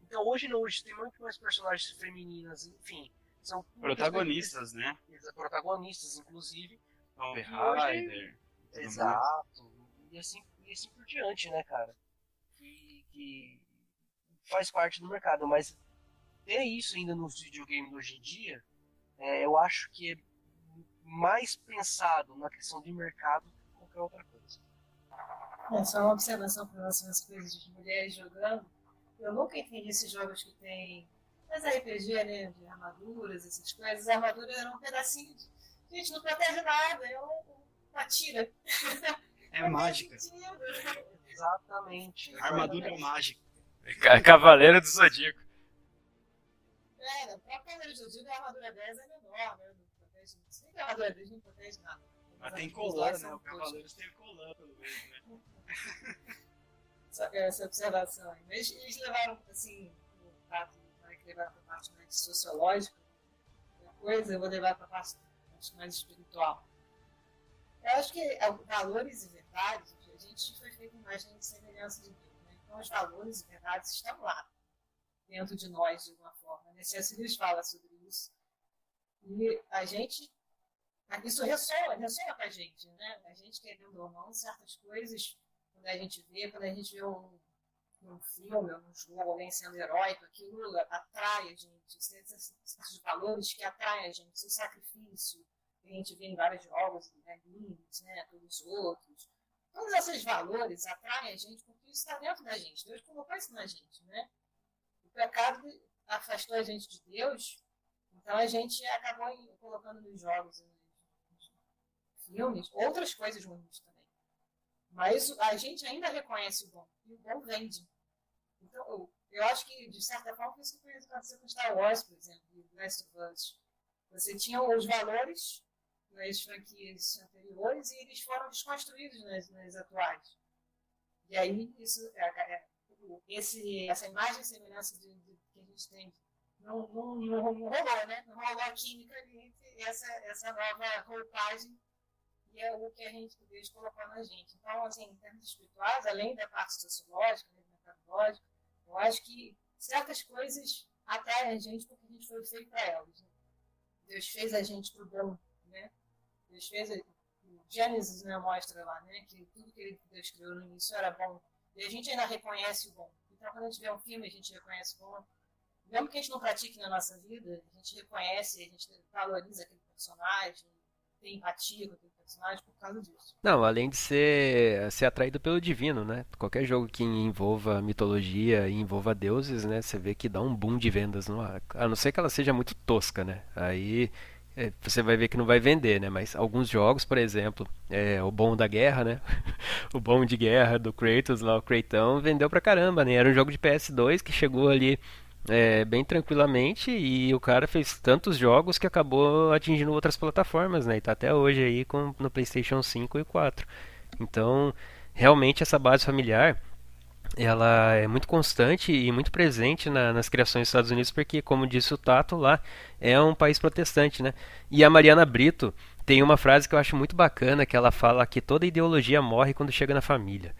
Então hoje não, hoje tem muito mais personagens femininas, enfim. São protagonistas, né? Protagonistas, inclusive. Tomb Raider. Exato. E assim, e assim por diante, né, cara? Que, que faz parte do mercado, mas ter isso ainda nos videogames hoje em dia, é, eu acho que é mais pensado na questão de mercado do que qualquer outra coisa. É só uma observação com relação às coisas de mulheres jogando. Eu nunca entendi esses jogos que tem as RPG, né, de armaduras, essas coisas. As armaduras eram um pedacinho de... Gente, não protege nada, é uma tira. É mágica. Exatamente. Armadura é mágica. Cavaleiro do Zodíaco. É, o próprio Cavaleiro do Zodíaco, a armadura 10 é menor, né? Não protege, se a armadura 10 não protege nada. Mas tem colã, né? O Cavaleiro tem colã, pelo menos, né? Essa observação. Mas eles levaram, assim, o fato vai levar para a parte mais sociológica da coisa, eu vou levar para a parte mais espiritual. Eu acho que é, valores e verdades, a gente foi feito imagem de semelhança de Deus. Né? Então, os valores e verdades estão lá, dentro de nós, de alguma forma. Né? Lewis fala sobre isso. E a gente. Isso ressoa, ressoa com a gente, né? A gente querendo ou não, certas coisas, quando a gente vê, quando a gente vê um, um filme, um jogo, alguém sendo heróico, aquilo atrai a gente. Esses valores que atraem a gente, o sacrifício, que a gente vê em vários jogos, né, games, né, todos os outros. Todos esses valores atraem a gente porque isso está dentro da gente. Deus colocou isso na gente, né? O pecado afastou a gente de Deus, então a gente acabou colocando nos jogos, nos filmes, outras coisas ruins também. Mas a gente ainda reconhece o bom, e o bom vende. Então, eu acho que, de certa forma, foi isso que aconteceu com Star Wars, por exemplo, e Last of Us. Você tinha os valores nas franquias anteriores e eles foram desconstruídos nas, nas atuais. E aí, isso, é, é, esse, essa imagem e semelhança de, de, que a gente tem não, não, não, rolou, né? Não rolou a química entre essa, essa nova roupagem e é o que a gente, Deus colocou na gente. Então, assim, em termos espirituais, além da parte sociológica, né, metodológica, eu acho que certas coisas atraem a gente porque a gente foi feito para elas. Né? Deus fez a gente para o bom, né? Deus fez, o Gênesis né, mostra lá, né, que tudo que Deus criou no início era bom. E a gente ainda reconhece o bom. Então, quando a gente vê um filme, a gente reconhece o bom. Mesmo que a gente não pratique na nossa vida, a gente reconhece, a gente valoriza aquele personagem, tem empatia com aquele personagem por causa disso. Não, além de ser, ser atraído pelo divino, né? Qualquer jogo que envolva mitologia e envolva deuses, né? Você vê que dá um boom de vendas no ar. A não ser que ela seja muito tosca, né? Aí é, você vai ver que não vai vender, né? Mas alguns jogos, por exemplo, é, o bom da guerra, né? o bom de guerra do Kratos lá, o Kratos, vendeu pra caramba, né? Era um jogo de PS2 que chegou ali é, bem tranquilamente e o cara fez tantos jogos que acabou atingindo outras plataformas, né? E tá até hoje aí com, no PlayStation 5 e 4. Então, realmente essa base familiar ela é muito constante e muito presente na, nas criações dos Estados Unidos, porque, como disse o Tato, lá é um país protestante, né? E a Mariana Brito tem uma frase que eu acho muito bacana, que ela fala que toda ideologia morre quando chega na família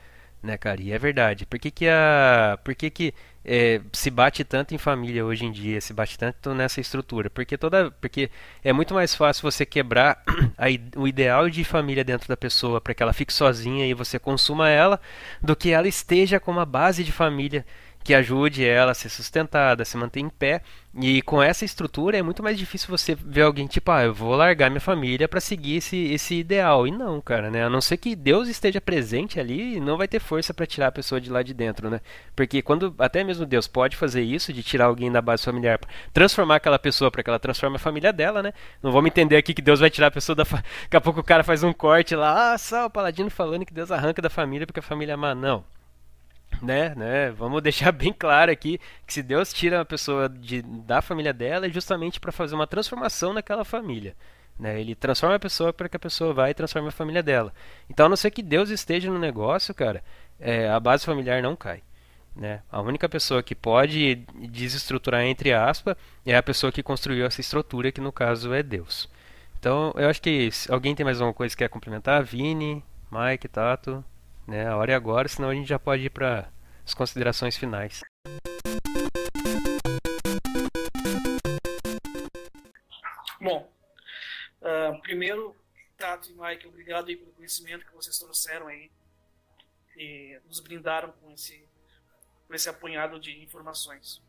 né, cara? E é verdade. Por que, que, a, por que, que é, se bate tanto em família hoje em dia, se bate tanto nessa estrutura? Porque toda, porque é muito mais fácil você quebrar a, o ideal de família dentro da pessoa para que ela fique sozinha e você consuma ela, do que ela esteja com uma base de família que ajude ela a ser sustentada, a se manter em pé. E com essa estrutura é muito mais difícil você ver alguém tipo, ah, eu vou largar minha família para seguir esse, esse ideal. E não, cara, né? A não ser que Deus esteja presente ali, não vai ter força para tirar a pessoa de lá de dentro, né? Porque quando até mesmo Deus pode fazer isso, de tirar alguém da base familiar, transformar aquela pessoa para que ela transforme a família dela, né? Não vamos entender aqui que Deus vai tirar a pessoa da. Fa... Daqui a pouco o cara faz um corte lá, ah, só o paladino falando que Deus arranca da família porque a família é má. Não né, né? Vamos deixar bem claro aqui que se Deus tira a pessoa de, da família dela é justamente para fazer uma transformação naquela família. Né? Ele transforma a pessoa para que a pessoa vá e transforme a família dela. Então, a não ser que Deus esteja no negócio, cara, é, a base familiar não cai. Né? A única pessoa que pode desestruturar, entre aspas, é a pessoa que construiu essa estrutura, que no caso é Deus. Então, eu acho que alguém tem mais alguma coisa que quer complementar? Vini, Mike, Tato. Né? A hora é agora, senão a gente já pode ir para as considerações finais. Bom, uh, primeiro, Tato e Mike, obrigado aí pelo conhecimento que vocês trouxeram aí e nos brindaram com esse, com esse apunhado de informações.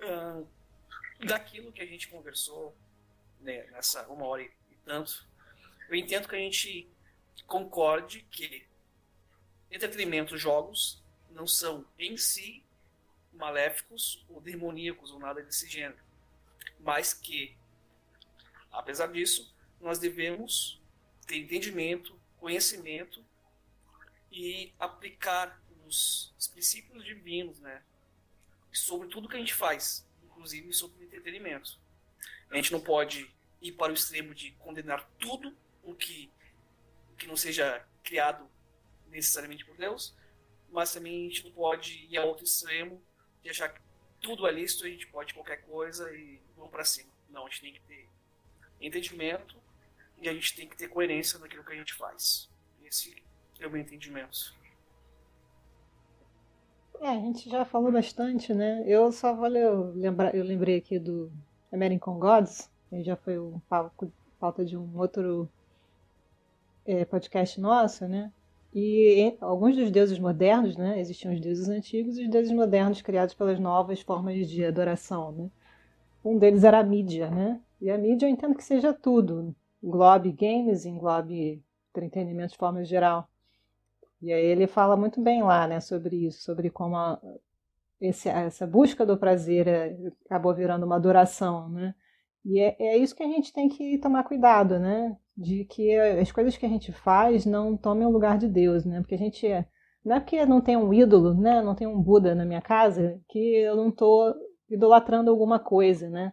Uh, daquilo que a gente conversou né, nessa uma hora e tanto, eu entendo que a gente concorde que entretenimento, jogos não são em si maléficos ou demoníacos ou nada desse gênero, mas que, apesar disso, nós devemos ter entendimento, conhecimento e aplicar os, os princípios divinos, né, sobre tudo que a gente faz, inclusive sobre entretenimento. A gente não pode ir para o extremo de condenar tudo o que, o que não seja criado necessariamente por Deus, mas também a gente não pode ir ao outro extremo de achar que tudo é lícito, a gente pode qualquer coisa e vamos para cima. Não, a gente tem que ter entendimento e a gente tem que ter coerência naquilo que a gente faz. Esse é o meu entendimento. É, a gente já falou bastante, né? Eu só vou lembrar, eu lembrei aqui do American Gods, que já foi um pauta de um outro é, podcast nosso, né? E alguns dos deuses modernos, né, existiam os deuses antigos e os deuses modernos criados pelas novas formas de adoração, né? Um deles era a mídia, né? E a mídia eu entendo que seja tudo, englobe games, englobe entretenimento de forma geral. E aí ele fala muito bem lá, né, sobre isso, sobre como a, esse, essa busca do prazer é, acabou virando uma adoração, né? E é, é isso que a gente tem que tomar cuidado, né? De que as coisas que a gente faz não tomem o lugar de Deus, né? Porque a gente é, não é porque não tem um ídolo, né? Não tem um Buda na minha casa que eu não estou idolatrando alguma coisa, né?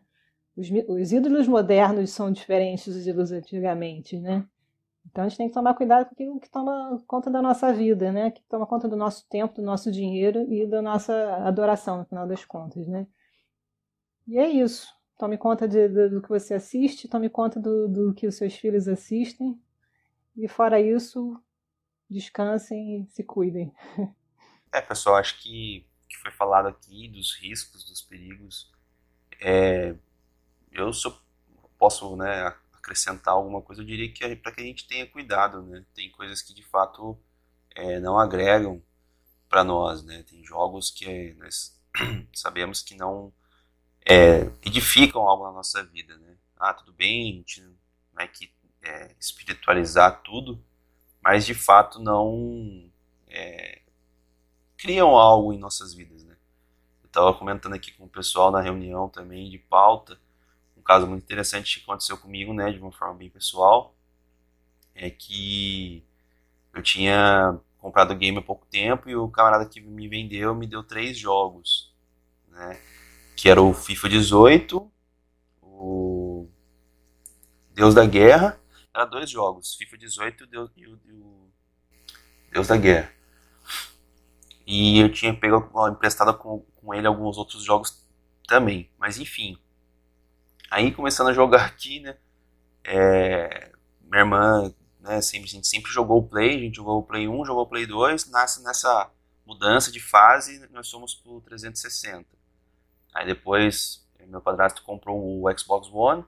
Os, os, ídolos modernos são diferentes dos ídolos antigamente, né? Então a gente tem que tomar cuidado com aquilo que toma conta da nossa vida, né? Que toma conta do nosso tempo, do nosso dinheiro e da nossa adoração, no final das contas, né? E é isso. Tome conta de, de, do que você assiste, tome conta do, do que os seus filhos assistem. E fora isso, descansem e se cuidem. É, pessoal, acho que que foi falado aqui dos riscos, dos perigos. É, eu posso né, acrescentar alguma coisa, eu diria que é para que a gente tenha cuidado. Né? Tem coisas que de fato é, não agregam para nós. Né? Tem jogos que nós sabemos que não é, edificam algo na nossa vida, né? Ah, tudo bem, a gente não é que é, espiritualizar tudo, mas de fato não é, criam algo em nossas vidas, né? Eu estava comentando aqui com o pessoal na reunião também de pauta, um caso muito interessante que aconteceu comigo, né, de uma forma bem pessoal, é que eu tinha comprado o game há pouco tempo e o camarada que me vendeu me deu três jogos, né? Que era o FIFA 18, o Deus da Guerra, era dois jogos, FIFA 18 e o Deus, o, Deus da Guerra. E eu tinha pego emprestado com, com ele alguns outros jogos também, mas enfim. Aí começando a jogar aqui, né? É, minha irmã, né, sempre, a gente sempre jogou o Play, a gente jogou o Play 1, jogou o Play 2, nasce nessa mudança de fase, nós fomos pro 360. Aí depois meu padrasto comprou o Xbox One,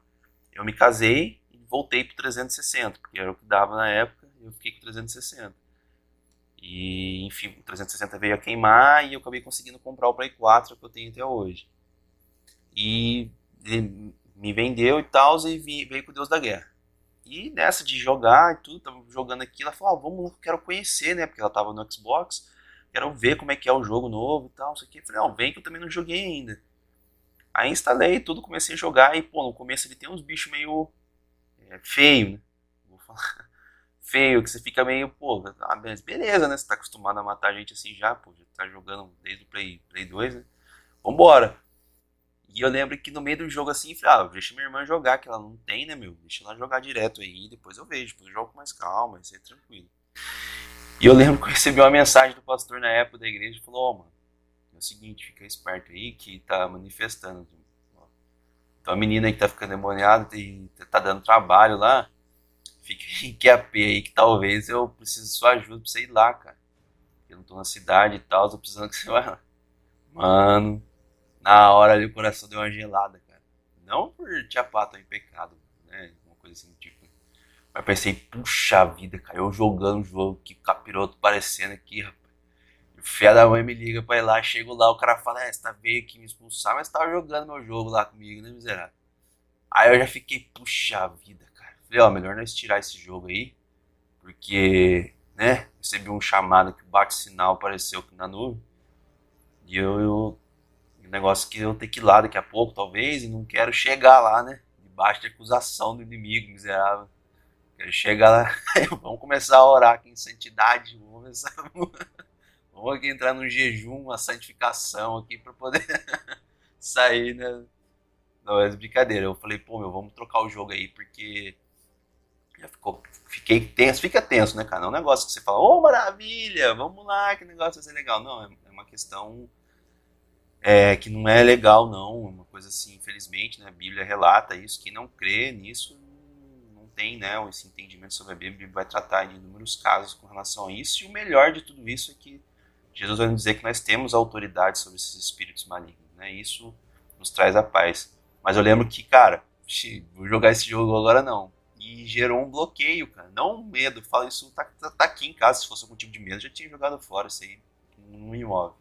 eu me casei e voltei pro 360, porque era o que dava na época, e eu fiquei com 360. E enfim, o 360 veio a queimar e eu acabei conseguindo comprar o Play 4 que eu tenho até hoje. E me vendeu e tal, e veio com o Deus da Guerra. E nessa de jogar e tudo, tava jogando aqui, ela falou, ah, vamos, quero conhecer, né? Porque ela tava no Xbox, quero ver como é que é o jogo novo e tal, isso aqui. Eu falei, não, vem que eu também não joguei ainda. Aí instalei tudo, comecei a jogar e, pô, no começo ele tem uns bichos meio é, feio, né? Vou falar. Feio, que você fica meio, pô, ah, beleza, né? Você tá acostumado a matar gente assim já, pô, já tá jogando desde o Play, Play 2, né? Vambora. E eu lembro que no meio do jogo assim, falei, ah, deixa minha irmã jogar, que ela não tem, né, meu? Deixa ela jogar direto aí, depois eu vejo, depois eu jogo com mais calma, isso é tranquilo. E eu lembro que eu recebi uma mensagem do pastor na época da igreja, falou, ó, oh, mano, é o seguinte, fica esperto aí que tá manifestando. Então a menina que tá ficando demoniada e tá dando trabalho lá, fica em QAP aí que talvez eu precise de sua ajuda pra você ir lá, cara. Eu não tô na cidade e tal, tô precisando que você vá lá. Mano, na hora ali o coração deu uma gelada, cara. Não por te apatar em pecado, né? Uma coisa assim, tipo. Mas pensei, puxa vida, cara, eu jogando o jogo, que capiroto parecendo aqui, rapaz. Fé da mãe me liga pra ir lá, chego lá, o cara fala, é, você tá veio aqui me expulsar, mas tava jogando meu jogo lá comigo, né, miserável? Aí eu já fiquei, puxa vida, cara. Falei, ó, melhor nós tirar esse jogo aí, porque, né, recebi um chamado que bate-sinal apareceu aqui na nuvem. E eu, eu um negócio que eu tenho que ir lá daqui a pouco, talvez, e não quero chegar lá, né? Debaixo de acusação do inimigo miserável. Quero chegar lá, vamos começar a orar aqui em santidade, vamos começar, vamos aqui entrar num jejum, uma santificação aqui para poder sair, né? Não é brincadeira. Eu falei, pô, meu, vamos trocar o jogo aí, porque já ficou, fiquei tenso, fica tenso, né, cara? Não é um negócio que você fala, ô, oh, maravilha, vamos lá, que negócio vai ser legal. Não, é, é uma questão é, que não é legal, não. Uma coisa assim, infelizmente, né, a Bíblia relata isso. Quem não crê nisso não tem né, esse entendimento sobre. A Bíblia vai tratar de inúmeros casos com relação a isso. E o melhor de tudo isso é que Jesus vai nos dizer que nós temos autoridade sobre esses espíritos malignos. Né? Isso nos traz a paz. Mas eu lembro que, cara, vou jogar esse jogo agora não. E gerou um bloqueio, cara. Não um medo. Fala isso, tá, tá, tá aqui em casa. Se fosse algum tipo de medo, já tinha jogado fora isso aí. Não move.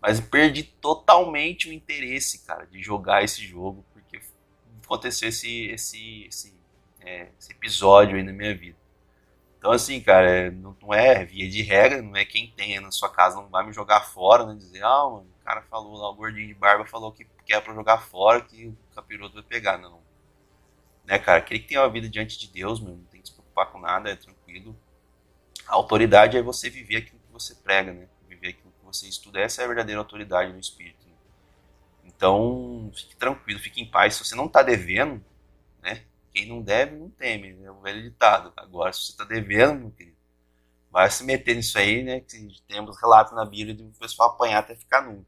Mas perdi totalmente o interesse, cara, de jogar esse jogo, porque aconteceu esse, esse, esse, é, esse episódio aí na minha vida. Então, assim, cara, é, não, é via de regra, não é quem tem na sua casa não vai me jogar fora, né? Dizer, ah, o cara falou lá, o gordinho de barba falou que, que é pra jogar fora, que o capiroto vai pegar. Não. Né, cara, aquele que tem uma vida diante de Deus, meu, não tem que se preocupar com nada, é tranquilo. A autoridade é você viver aquilo que você prega, né? você estuda, essa é a verdadeira autoridade no espírito. Né? Então, fique tranquilo, fique em paz. Se você não está devendo? Quem não deve, não teme. É o velho ditado. Agora, se você está devendo, meu querido, vai se meter nisso aí, né? Que temos relatos na Bíblia de o pessoal apanhar até ficar nu.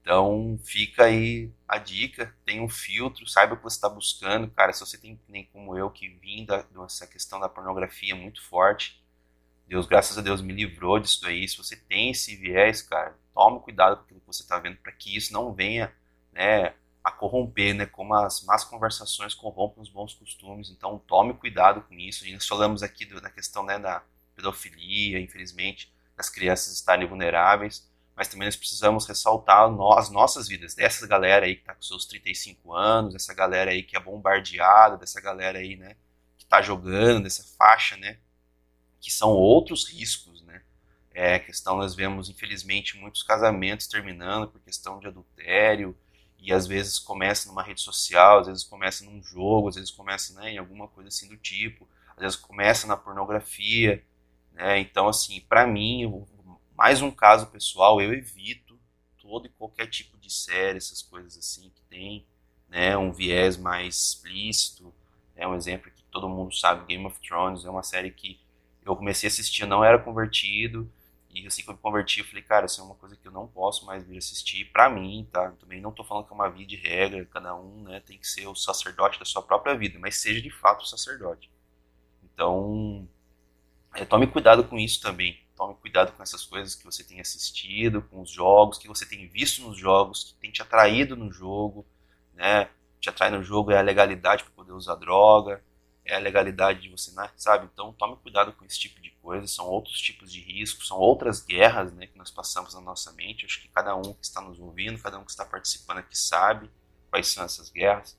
Então, fica aí a dica, tem um filtro, saiba o que você está buscando. Cara, se você tem, nem como eu, que vim da, dessa questão da pornografia muito forte, Deus, graças a Deus, me livrou disso daí. Se você tem esse viés, cara, tome cuidado com aquilo que você está vendo para que isso não venha né, a corromper, né, como as más conversações corrompem os bons costumes. Então, tome cuidado com isso. E nós falamos aqui do, da questão né, da pedofilia, infelizmente, das crianças estarem vulneráveis, mas também nós precisamos ressaltar as nossas vidas, dessa galera aí que está com seus 35 anos, dessa galera aí que é bombardeada, dessa galera aí, né, que está jogando, dessa faixa, né, que são outros riscos, né? É questão, nós vemos, infelizmente, muitos casamentos terminando por questão de adultério, e às vezes começa numa rede social, às vezes começa num jogo, às vezes começa né, em alguma coisa assim do tipo, às vezes começa na pornografia, né? Então, assim, para mim, mais um caso pessoal, eu evito todo e qualquer tipo de série, essas coisas assim que tem, né, um viés mais explícito. É um exemplo que todo mundo sabe, Game of Thrones é uma série que eu comecei a assistir, não era convertido, e assim que eu me converti, eu falei, cara, isso é uma coisa que eu não posso mais vir assistir pra mim, tá? Também não tô falando que é uma via de regra, cada um, né, tem que ser o sacerdote da sua própria vida, mas seja de fato o sacerdote. Então, é, tome cuidado com isso também. Tome cuidado com essas coisas que você tem assistido, com os jogos, que você tem visto nos jogos, que tem te atraído no jogo, né? Te atrai no jogo é a legalidade para poder usar droga, é a legalidade de você, sabe? Então tome cuidado com esse tipo de coisa, são outros tipos de riscos, são outras guerras, né, que nós passamos na nossa mente. Acho que cada um que está nos ouvindo, cada um que está participando aqui sabe quais são essas guerras.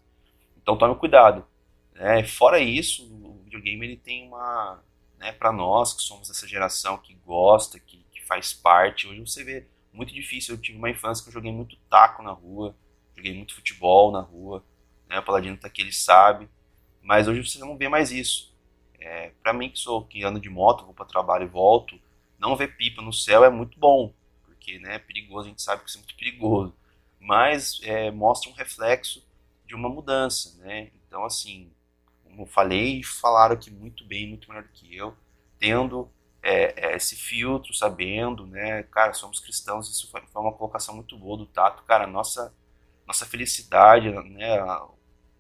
Então tome cuidado. Né? Fora isso, o videogame ele tem uma né, para nós que somos essa geração que gosta, que, que faz parte. Hoje você vê muito difícil. Eu tive uma infância que eu joguei muito taco na rua, joguei muito futebol na rua. Né, o Paladino tá aqui, ele sabe. Mas hoje você não vê mais isso. É, para mim que sou que ando de moto, vou para trabalho e volto, não ver pipa no céu é muito bom, porque né, é perigoso, a gente sabe que isso é muito perigoso. Mas é, mostra um reflexo de uma mudança, né? Então assim, como falei, falaram aqui muito bem, muito melhor do que eu, tendo é, é, esse filtro, sabendo, né, cara, somos cristãos, isso foi, foi, uma colocação muito boa do Tato, cara, nossa, nossa felicidade, né,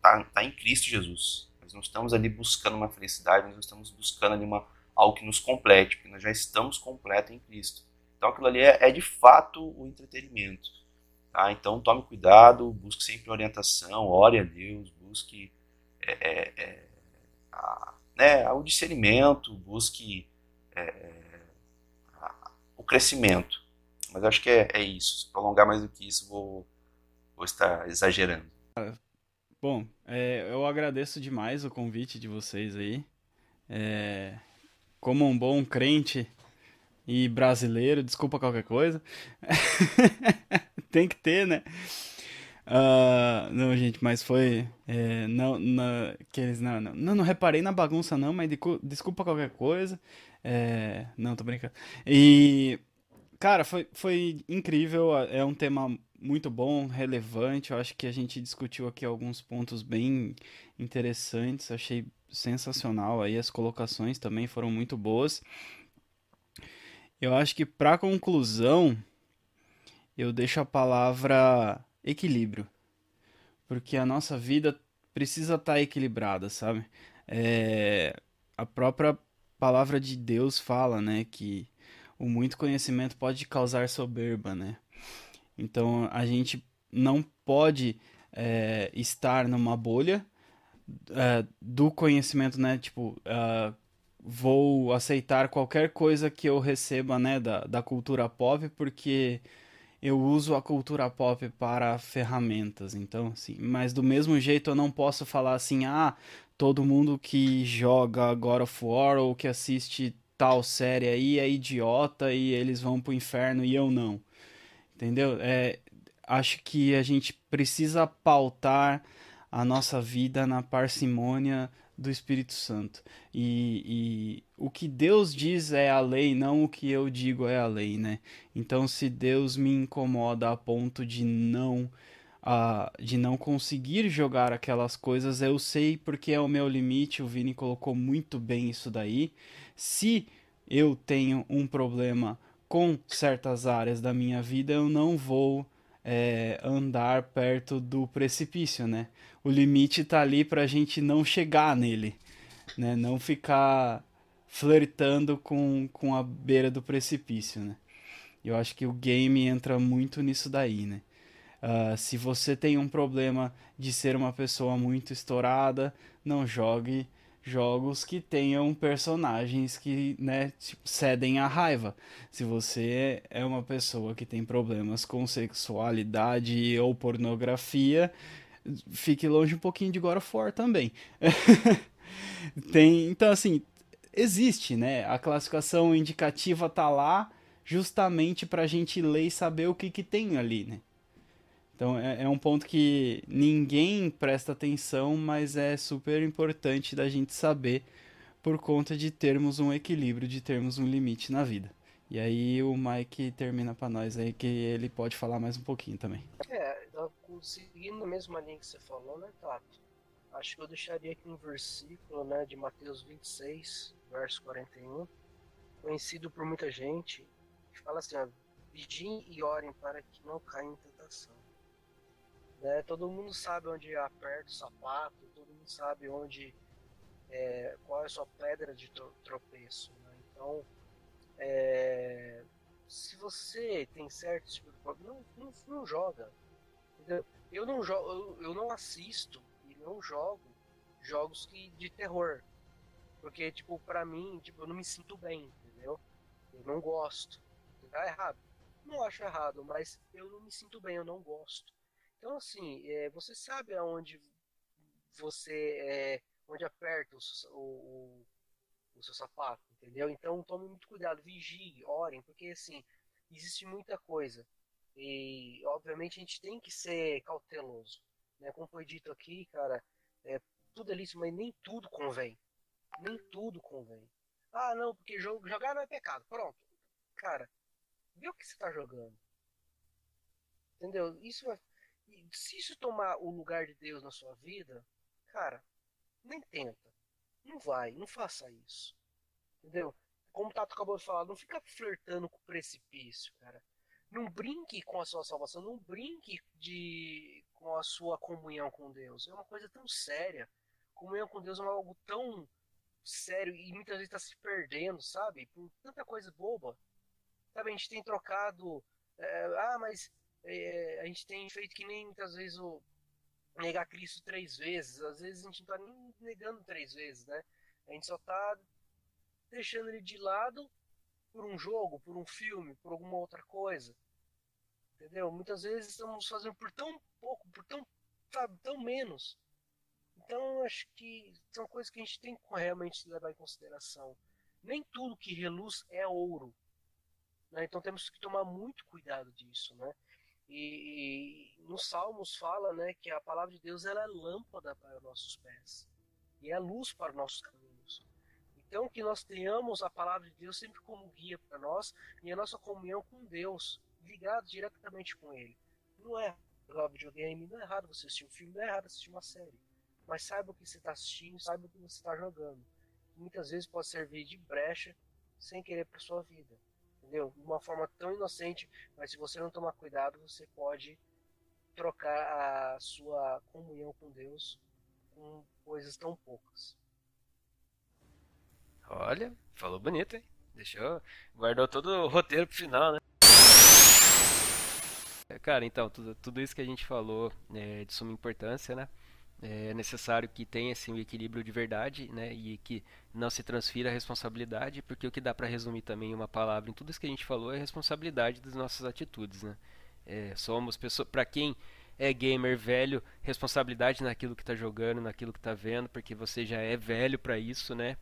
tá, tá em Cristo Jesus, nós não estamos ali buscando uma felicidade, nós não estamos buscando ali uma, algo que nos complete, porque nós já estamos completos em Cristo, então aquilo ali é, é de fato o entretenimento, tá, então tome cuidado, busque sempre orientação, ore a Deus, busque é, é, é a, né, o discernimento, busque é, é, a, o crescimento. Mas acho que é, isso. Se prolongar mais do que isso, vou, vou estar exagerando. Bom, é, eu agradeço demais o convite de vocês aí. É, como um bom crente e brasileiro, desculpa qualquer coisa. Tem que ter, né? Uh, não, gente, mas foi. É, não, não, que eles, não, não, não, não reparei na bagunça, não, mas de, desculpa qualquer coisa. É, não, tô brincando. E. Cara, foi, foi incrível. É um tema muito bom, relevante. Eu acho que a gente discutiu aqui alguns pontos bem interessantes. Achei sensacional aí. As colocações também foram muito boas. Eu acho que, para conclusão, eu deixo a palavra equilíbrio. Porque a nossa vida precisa estar tá equilibrada, sabe? É, a própria palavra de Deus fala, né, que o muito conhecimento pode causar soberba, né? Então a gente não pode é, estar numa bolha é, do conhecimento, né? Tipo, uh, vou aceitar qualquer coisa que eu receba, né, da, da cultura pop, porque eu uso a cultura pop para ferramentas, então, assim, mas do mesmo jeito eu não posso falar assim, ah, todo mundo que joga God of War ou que assiste tal série aí é idiota e eles vão pro inferno e eu não. Entendeu? É, acho que a gente precisa pautar a nossa vida na parcimônia do Espírito Santo. E, e, o que Deus diz é a lei, não o que eu digo é a lei, né? Então, se Deus me incomoda a ponto de não de não conseguir jogar aquelas coisas, eu sei porque é o meu limite. O Vini colocou muito bem isso daí. Se eu tenho um problema com certas áreas da minha vida, eu não vou é, andar perto do precipício, né? O limite tá ali pra gente não chegar nele, né? Não ficar flertando com, com a beira do precipício, né? Eu acho que o game entra muito nisso daí, né? Uh, se você tem um problema de ser uma pessoa muito estourada, não jogue jogos que tenham personagens que né, tipo, cedem à raiva. Se você é uma pessoa que tem problemas com sexualidade ou pornografia, fique longe um pouquinho de God of War também. tem, então assim, existe, né? A classificação indicativa tá lá justamente para a gente ler e saber o que, que tem ali, né? Então é, é, um ponto que ninguém presta atenção, mas é super importante da gente saber por conta de termos um equilíbrio, de termos um limite na vida. E aí o Mike termina para nós aí que ele pode falar mais um pouquinho também. É, seguindo a mesma linha que você falou, né, Tato? Acho que eu deixaria aqui um versículo, né, de Mateus 26, verso 41, conhecido por muita gente, que fala assim, ó, vigiem e orem para que não caia em tentação. Né? Todo mundo sabe onde aperta o sapato, todo mundo sabe onde é, qual é a sua pedra de tropeço. Né? Então, é, se você tem certo tipo de problema, não, não, não joga. Entendeu? Eu não jogo, eu, eu, não assisto e não jogo jogos que, de terror. Porque, tipo, pra mim, tipo, eu não me sinto bem, entendeu? Eu não gosto. Tá errado. Não acho errado, mas eu não me sinto bem, eu não gosto. Então, assim, é, você sabe aonde você. É, onde aperta o, o, o seu sapato, entendeu? Então tome muito cuidado, vigie, orem, porque assim, existe muita coisa. E obviamente a gente tem que ser cauteloso. Né? Como foi dito aqui, cara, é, tudo é lícito, mas nem tudo convém. Nem tudo convém. Ah, não, porque jogo, jogar não é pecado. Pronto. Cara, vê o que você está jogando. Entendeu? Isso vai. Se isso tomar o lugar de Deus na sua vida, cara, nem tenta. Não vai, não faça isso. Entendeu? Como o Tato acabou de falar, não fica flertando com o precipício, cara. Não brinque com a sua salvação, não brinque de, com a sua comunhão com Deus. É uma coisa tão séria. Comunhão com Deus é algo tão sério e muitas vezes está se perdendo, sabe? Por tanta coisa boba. Sabe, a gente tem trocado. É, ah, mas é, a gente tem feito que nem muitas vezes o negar Cristo três vezes. Às vezes a gente não está nem negando três vezes, né? A gente só está deixando ele de lado por um jogo, por um filme, por alguma outra coisa. Entendeu? Muitas vezes estamos fazendo por tão pouco, por tão, sabe, tão menos. Então acho que são coisas que a gente tem que realmente levar em consideração. Nem tudo que reluz é ouro. Né? Então temos que tomar muito cuidado disso, né? E, e nos Salmos fala, né, que a palavra de Deus ela é lâmpada para nossos pés e é luz para nossos caminhos. Então que nós tenhamos a palavra de Deus sempre como guia para nós e a nossa comunhão com Deus ligado diretamente com Ele. Não é jogar videogame, não é errado você assistir um filme, não é errado assistir uma série, mas saiba o que você está assistindo, saiba o que você está jogando. Muitas vezes pode servir de brecha sem querer para sua vida entendeu? De uma forma tão inocente, mas se você não tomar cuidado, você pode trocar a sua comunhão com Deus com coisas tão poucas. Olha, falou bonito, hein? Deixou, guardou todo o roteiro pro final, né? Cara, então, tudo, tudo isso que a gente falou é de suma importância, né? É necessário que tenha assim, um equilíbrio de verdade né, e que não se transfira a responsabilidade, porque o que dá para resumir também uma palavra em tudo isso que a gente falou é a responsabilidade das nossas atitudes. Né? É, somos pessoas, para quem é gamer velho, responsabilidade naquilo que está jogando, naquilo que está vendo, porque você já é velho para isso, né?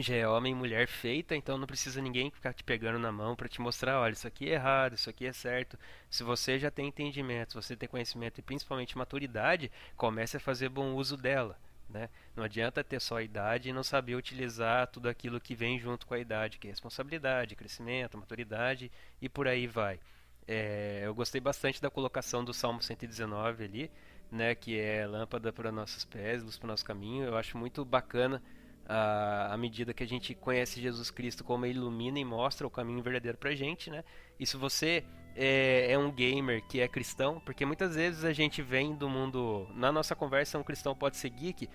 Já é homem e mulher feita, então não precisa ninguém ficar te pegando na mão para te mostrar, olha, isso aqui é errado, isso aqui é certo. Se você já tem entendimento, se você tem conhecimento e principalmente maturidade, comece a fazer bom uso dela. Né? Não adianta ter só a idade e não saber utilizar tudo aquilo que vem junto com a idade, que é responsabilidade, crescimento, maturidade e por aí vai. É, eu gostei bastante da colocação do Salmo 119 ali, né, que é lâmpada para nossos pés, luz para o nosso caminho. Eu acho muito bacana à medida que a gente conhece Jesus Cristo como ele ilumina e mostra o caminho verdadeiro pra gente, né? E se você é, é, um gamer que é cristão, porque muitas vezes a gente vem do mundo. Na nossa conversa, um cristão pode ser geek.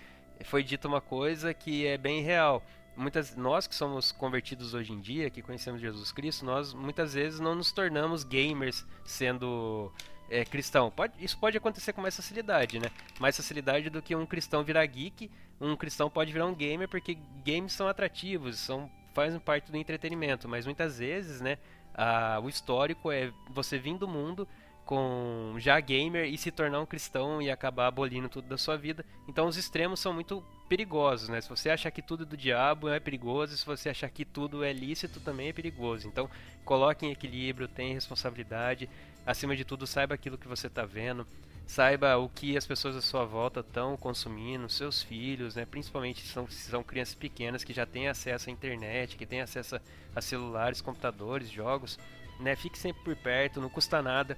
Foi dito uma coisa que é bem real. Muitas, nós que somos convertidos hoje em dia, que conhecemos Jesus Cristo, nós muitas vezes não nos tornamos gamers sendo é, cristão. Pode, isso pode acontecer com mais facilidade, né? Mais facilidade do que um cristão virar geek. Um cristão pode virar um gamer porque games são atrativos, são fazem parte do entretenimento. Mas muitas vezes, né? A, o histórico é você vir do mundo com já gamer e se tornar um cristão e acabar abolindo tudo da sua vida. Então os extremos são muito perigosos, né? Se você achar que tudo é do diabo é perigoso, se você achar que tudo é lícito também é perigoso. Então coloque em equilíbrio, tenha responsabilidade, acima de tudo, saiba aquilo que você está vendo. saiba o que as pessoas à sua volta estão consumindo, seus filhos, né? Principalmente se são, se são crianças pequenas que já têm acesso à internet, que têm acesso a, a celulares, computadores, jogos, né? Fique sempre por perto, não custa nada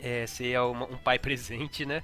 é, ser um pai presente, né?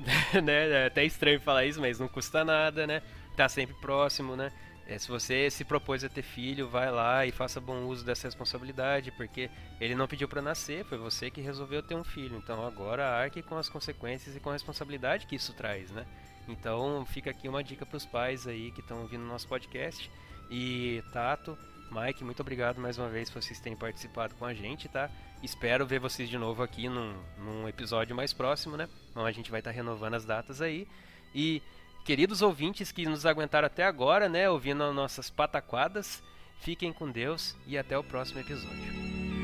né? É até estranho falar isso, mas não custa nada, né? Tá sempre próximo, né? É, se você se propôs a ter filho, vai lá e faça bom uso dessa responsabilidade, porque ele não pediu para nascer, foi você que resolveu ter um filho. Então agora arque com as consequências e com a responsabilidade que isso traz, né? Então fica aqui uma dica para os pais aí que estão ouvindo nosso podcast. E Tato, Mike, muito obrigado mais uma vez por vocês terem participado com a gente, tá? Espero ver vocês de novo aqui num, num episódio mais próximo, né? Então a gente vai estar tá renovando as datas aí. E queridos ouvintes que nos aguentaram até agora, né, ouvindo nossas pataquadas, fiquem com Deus e até o próximo episódio.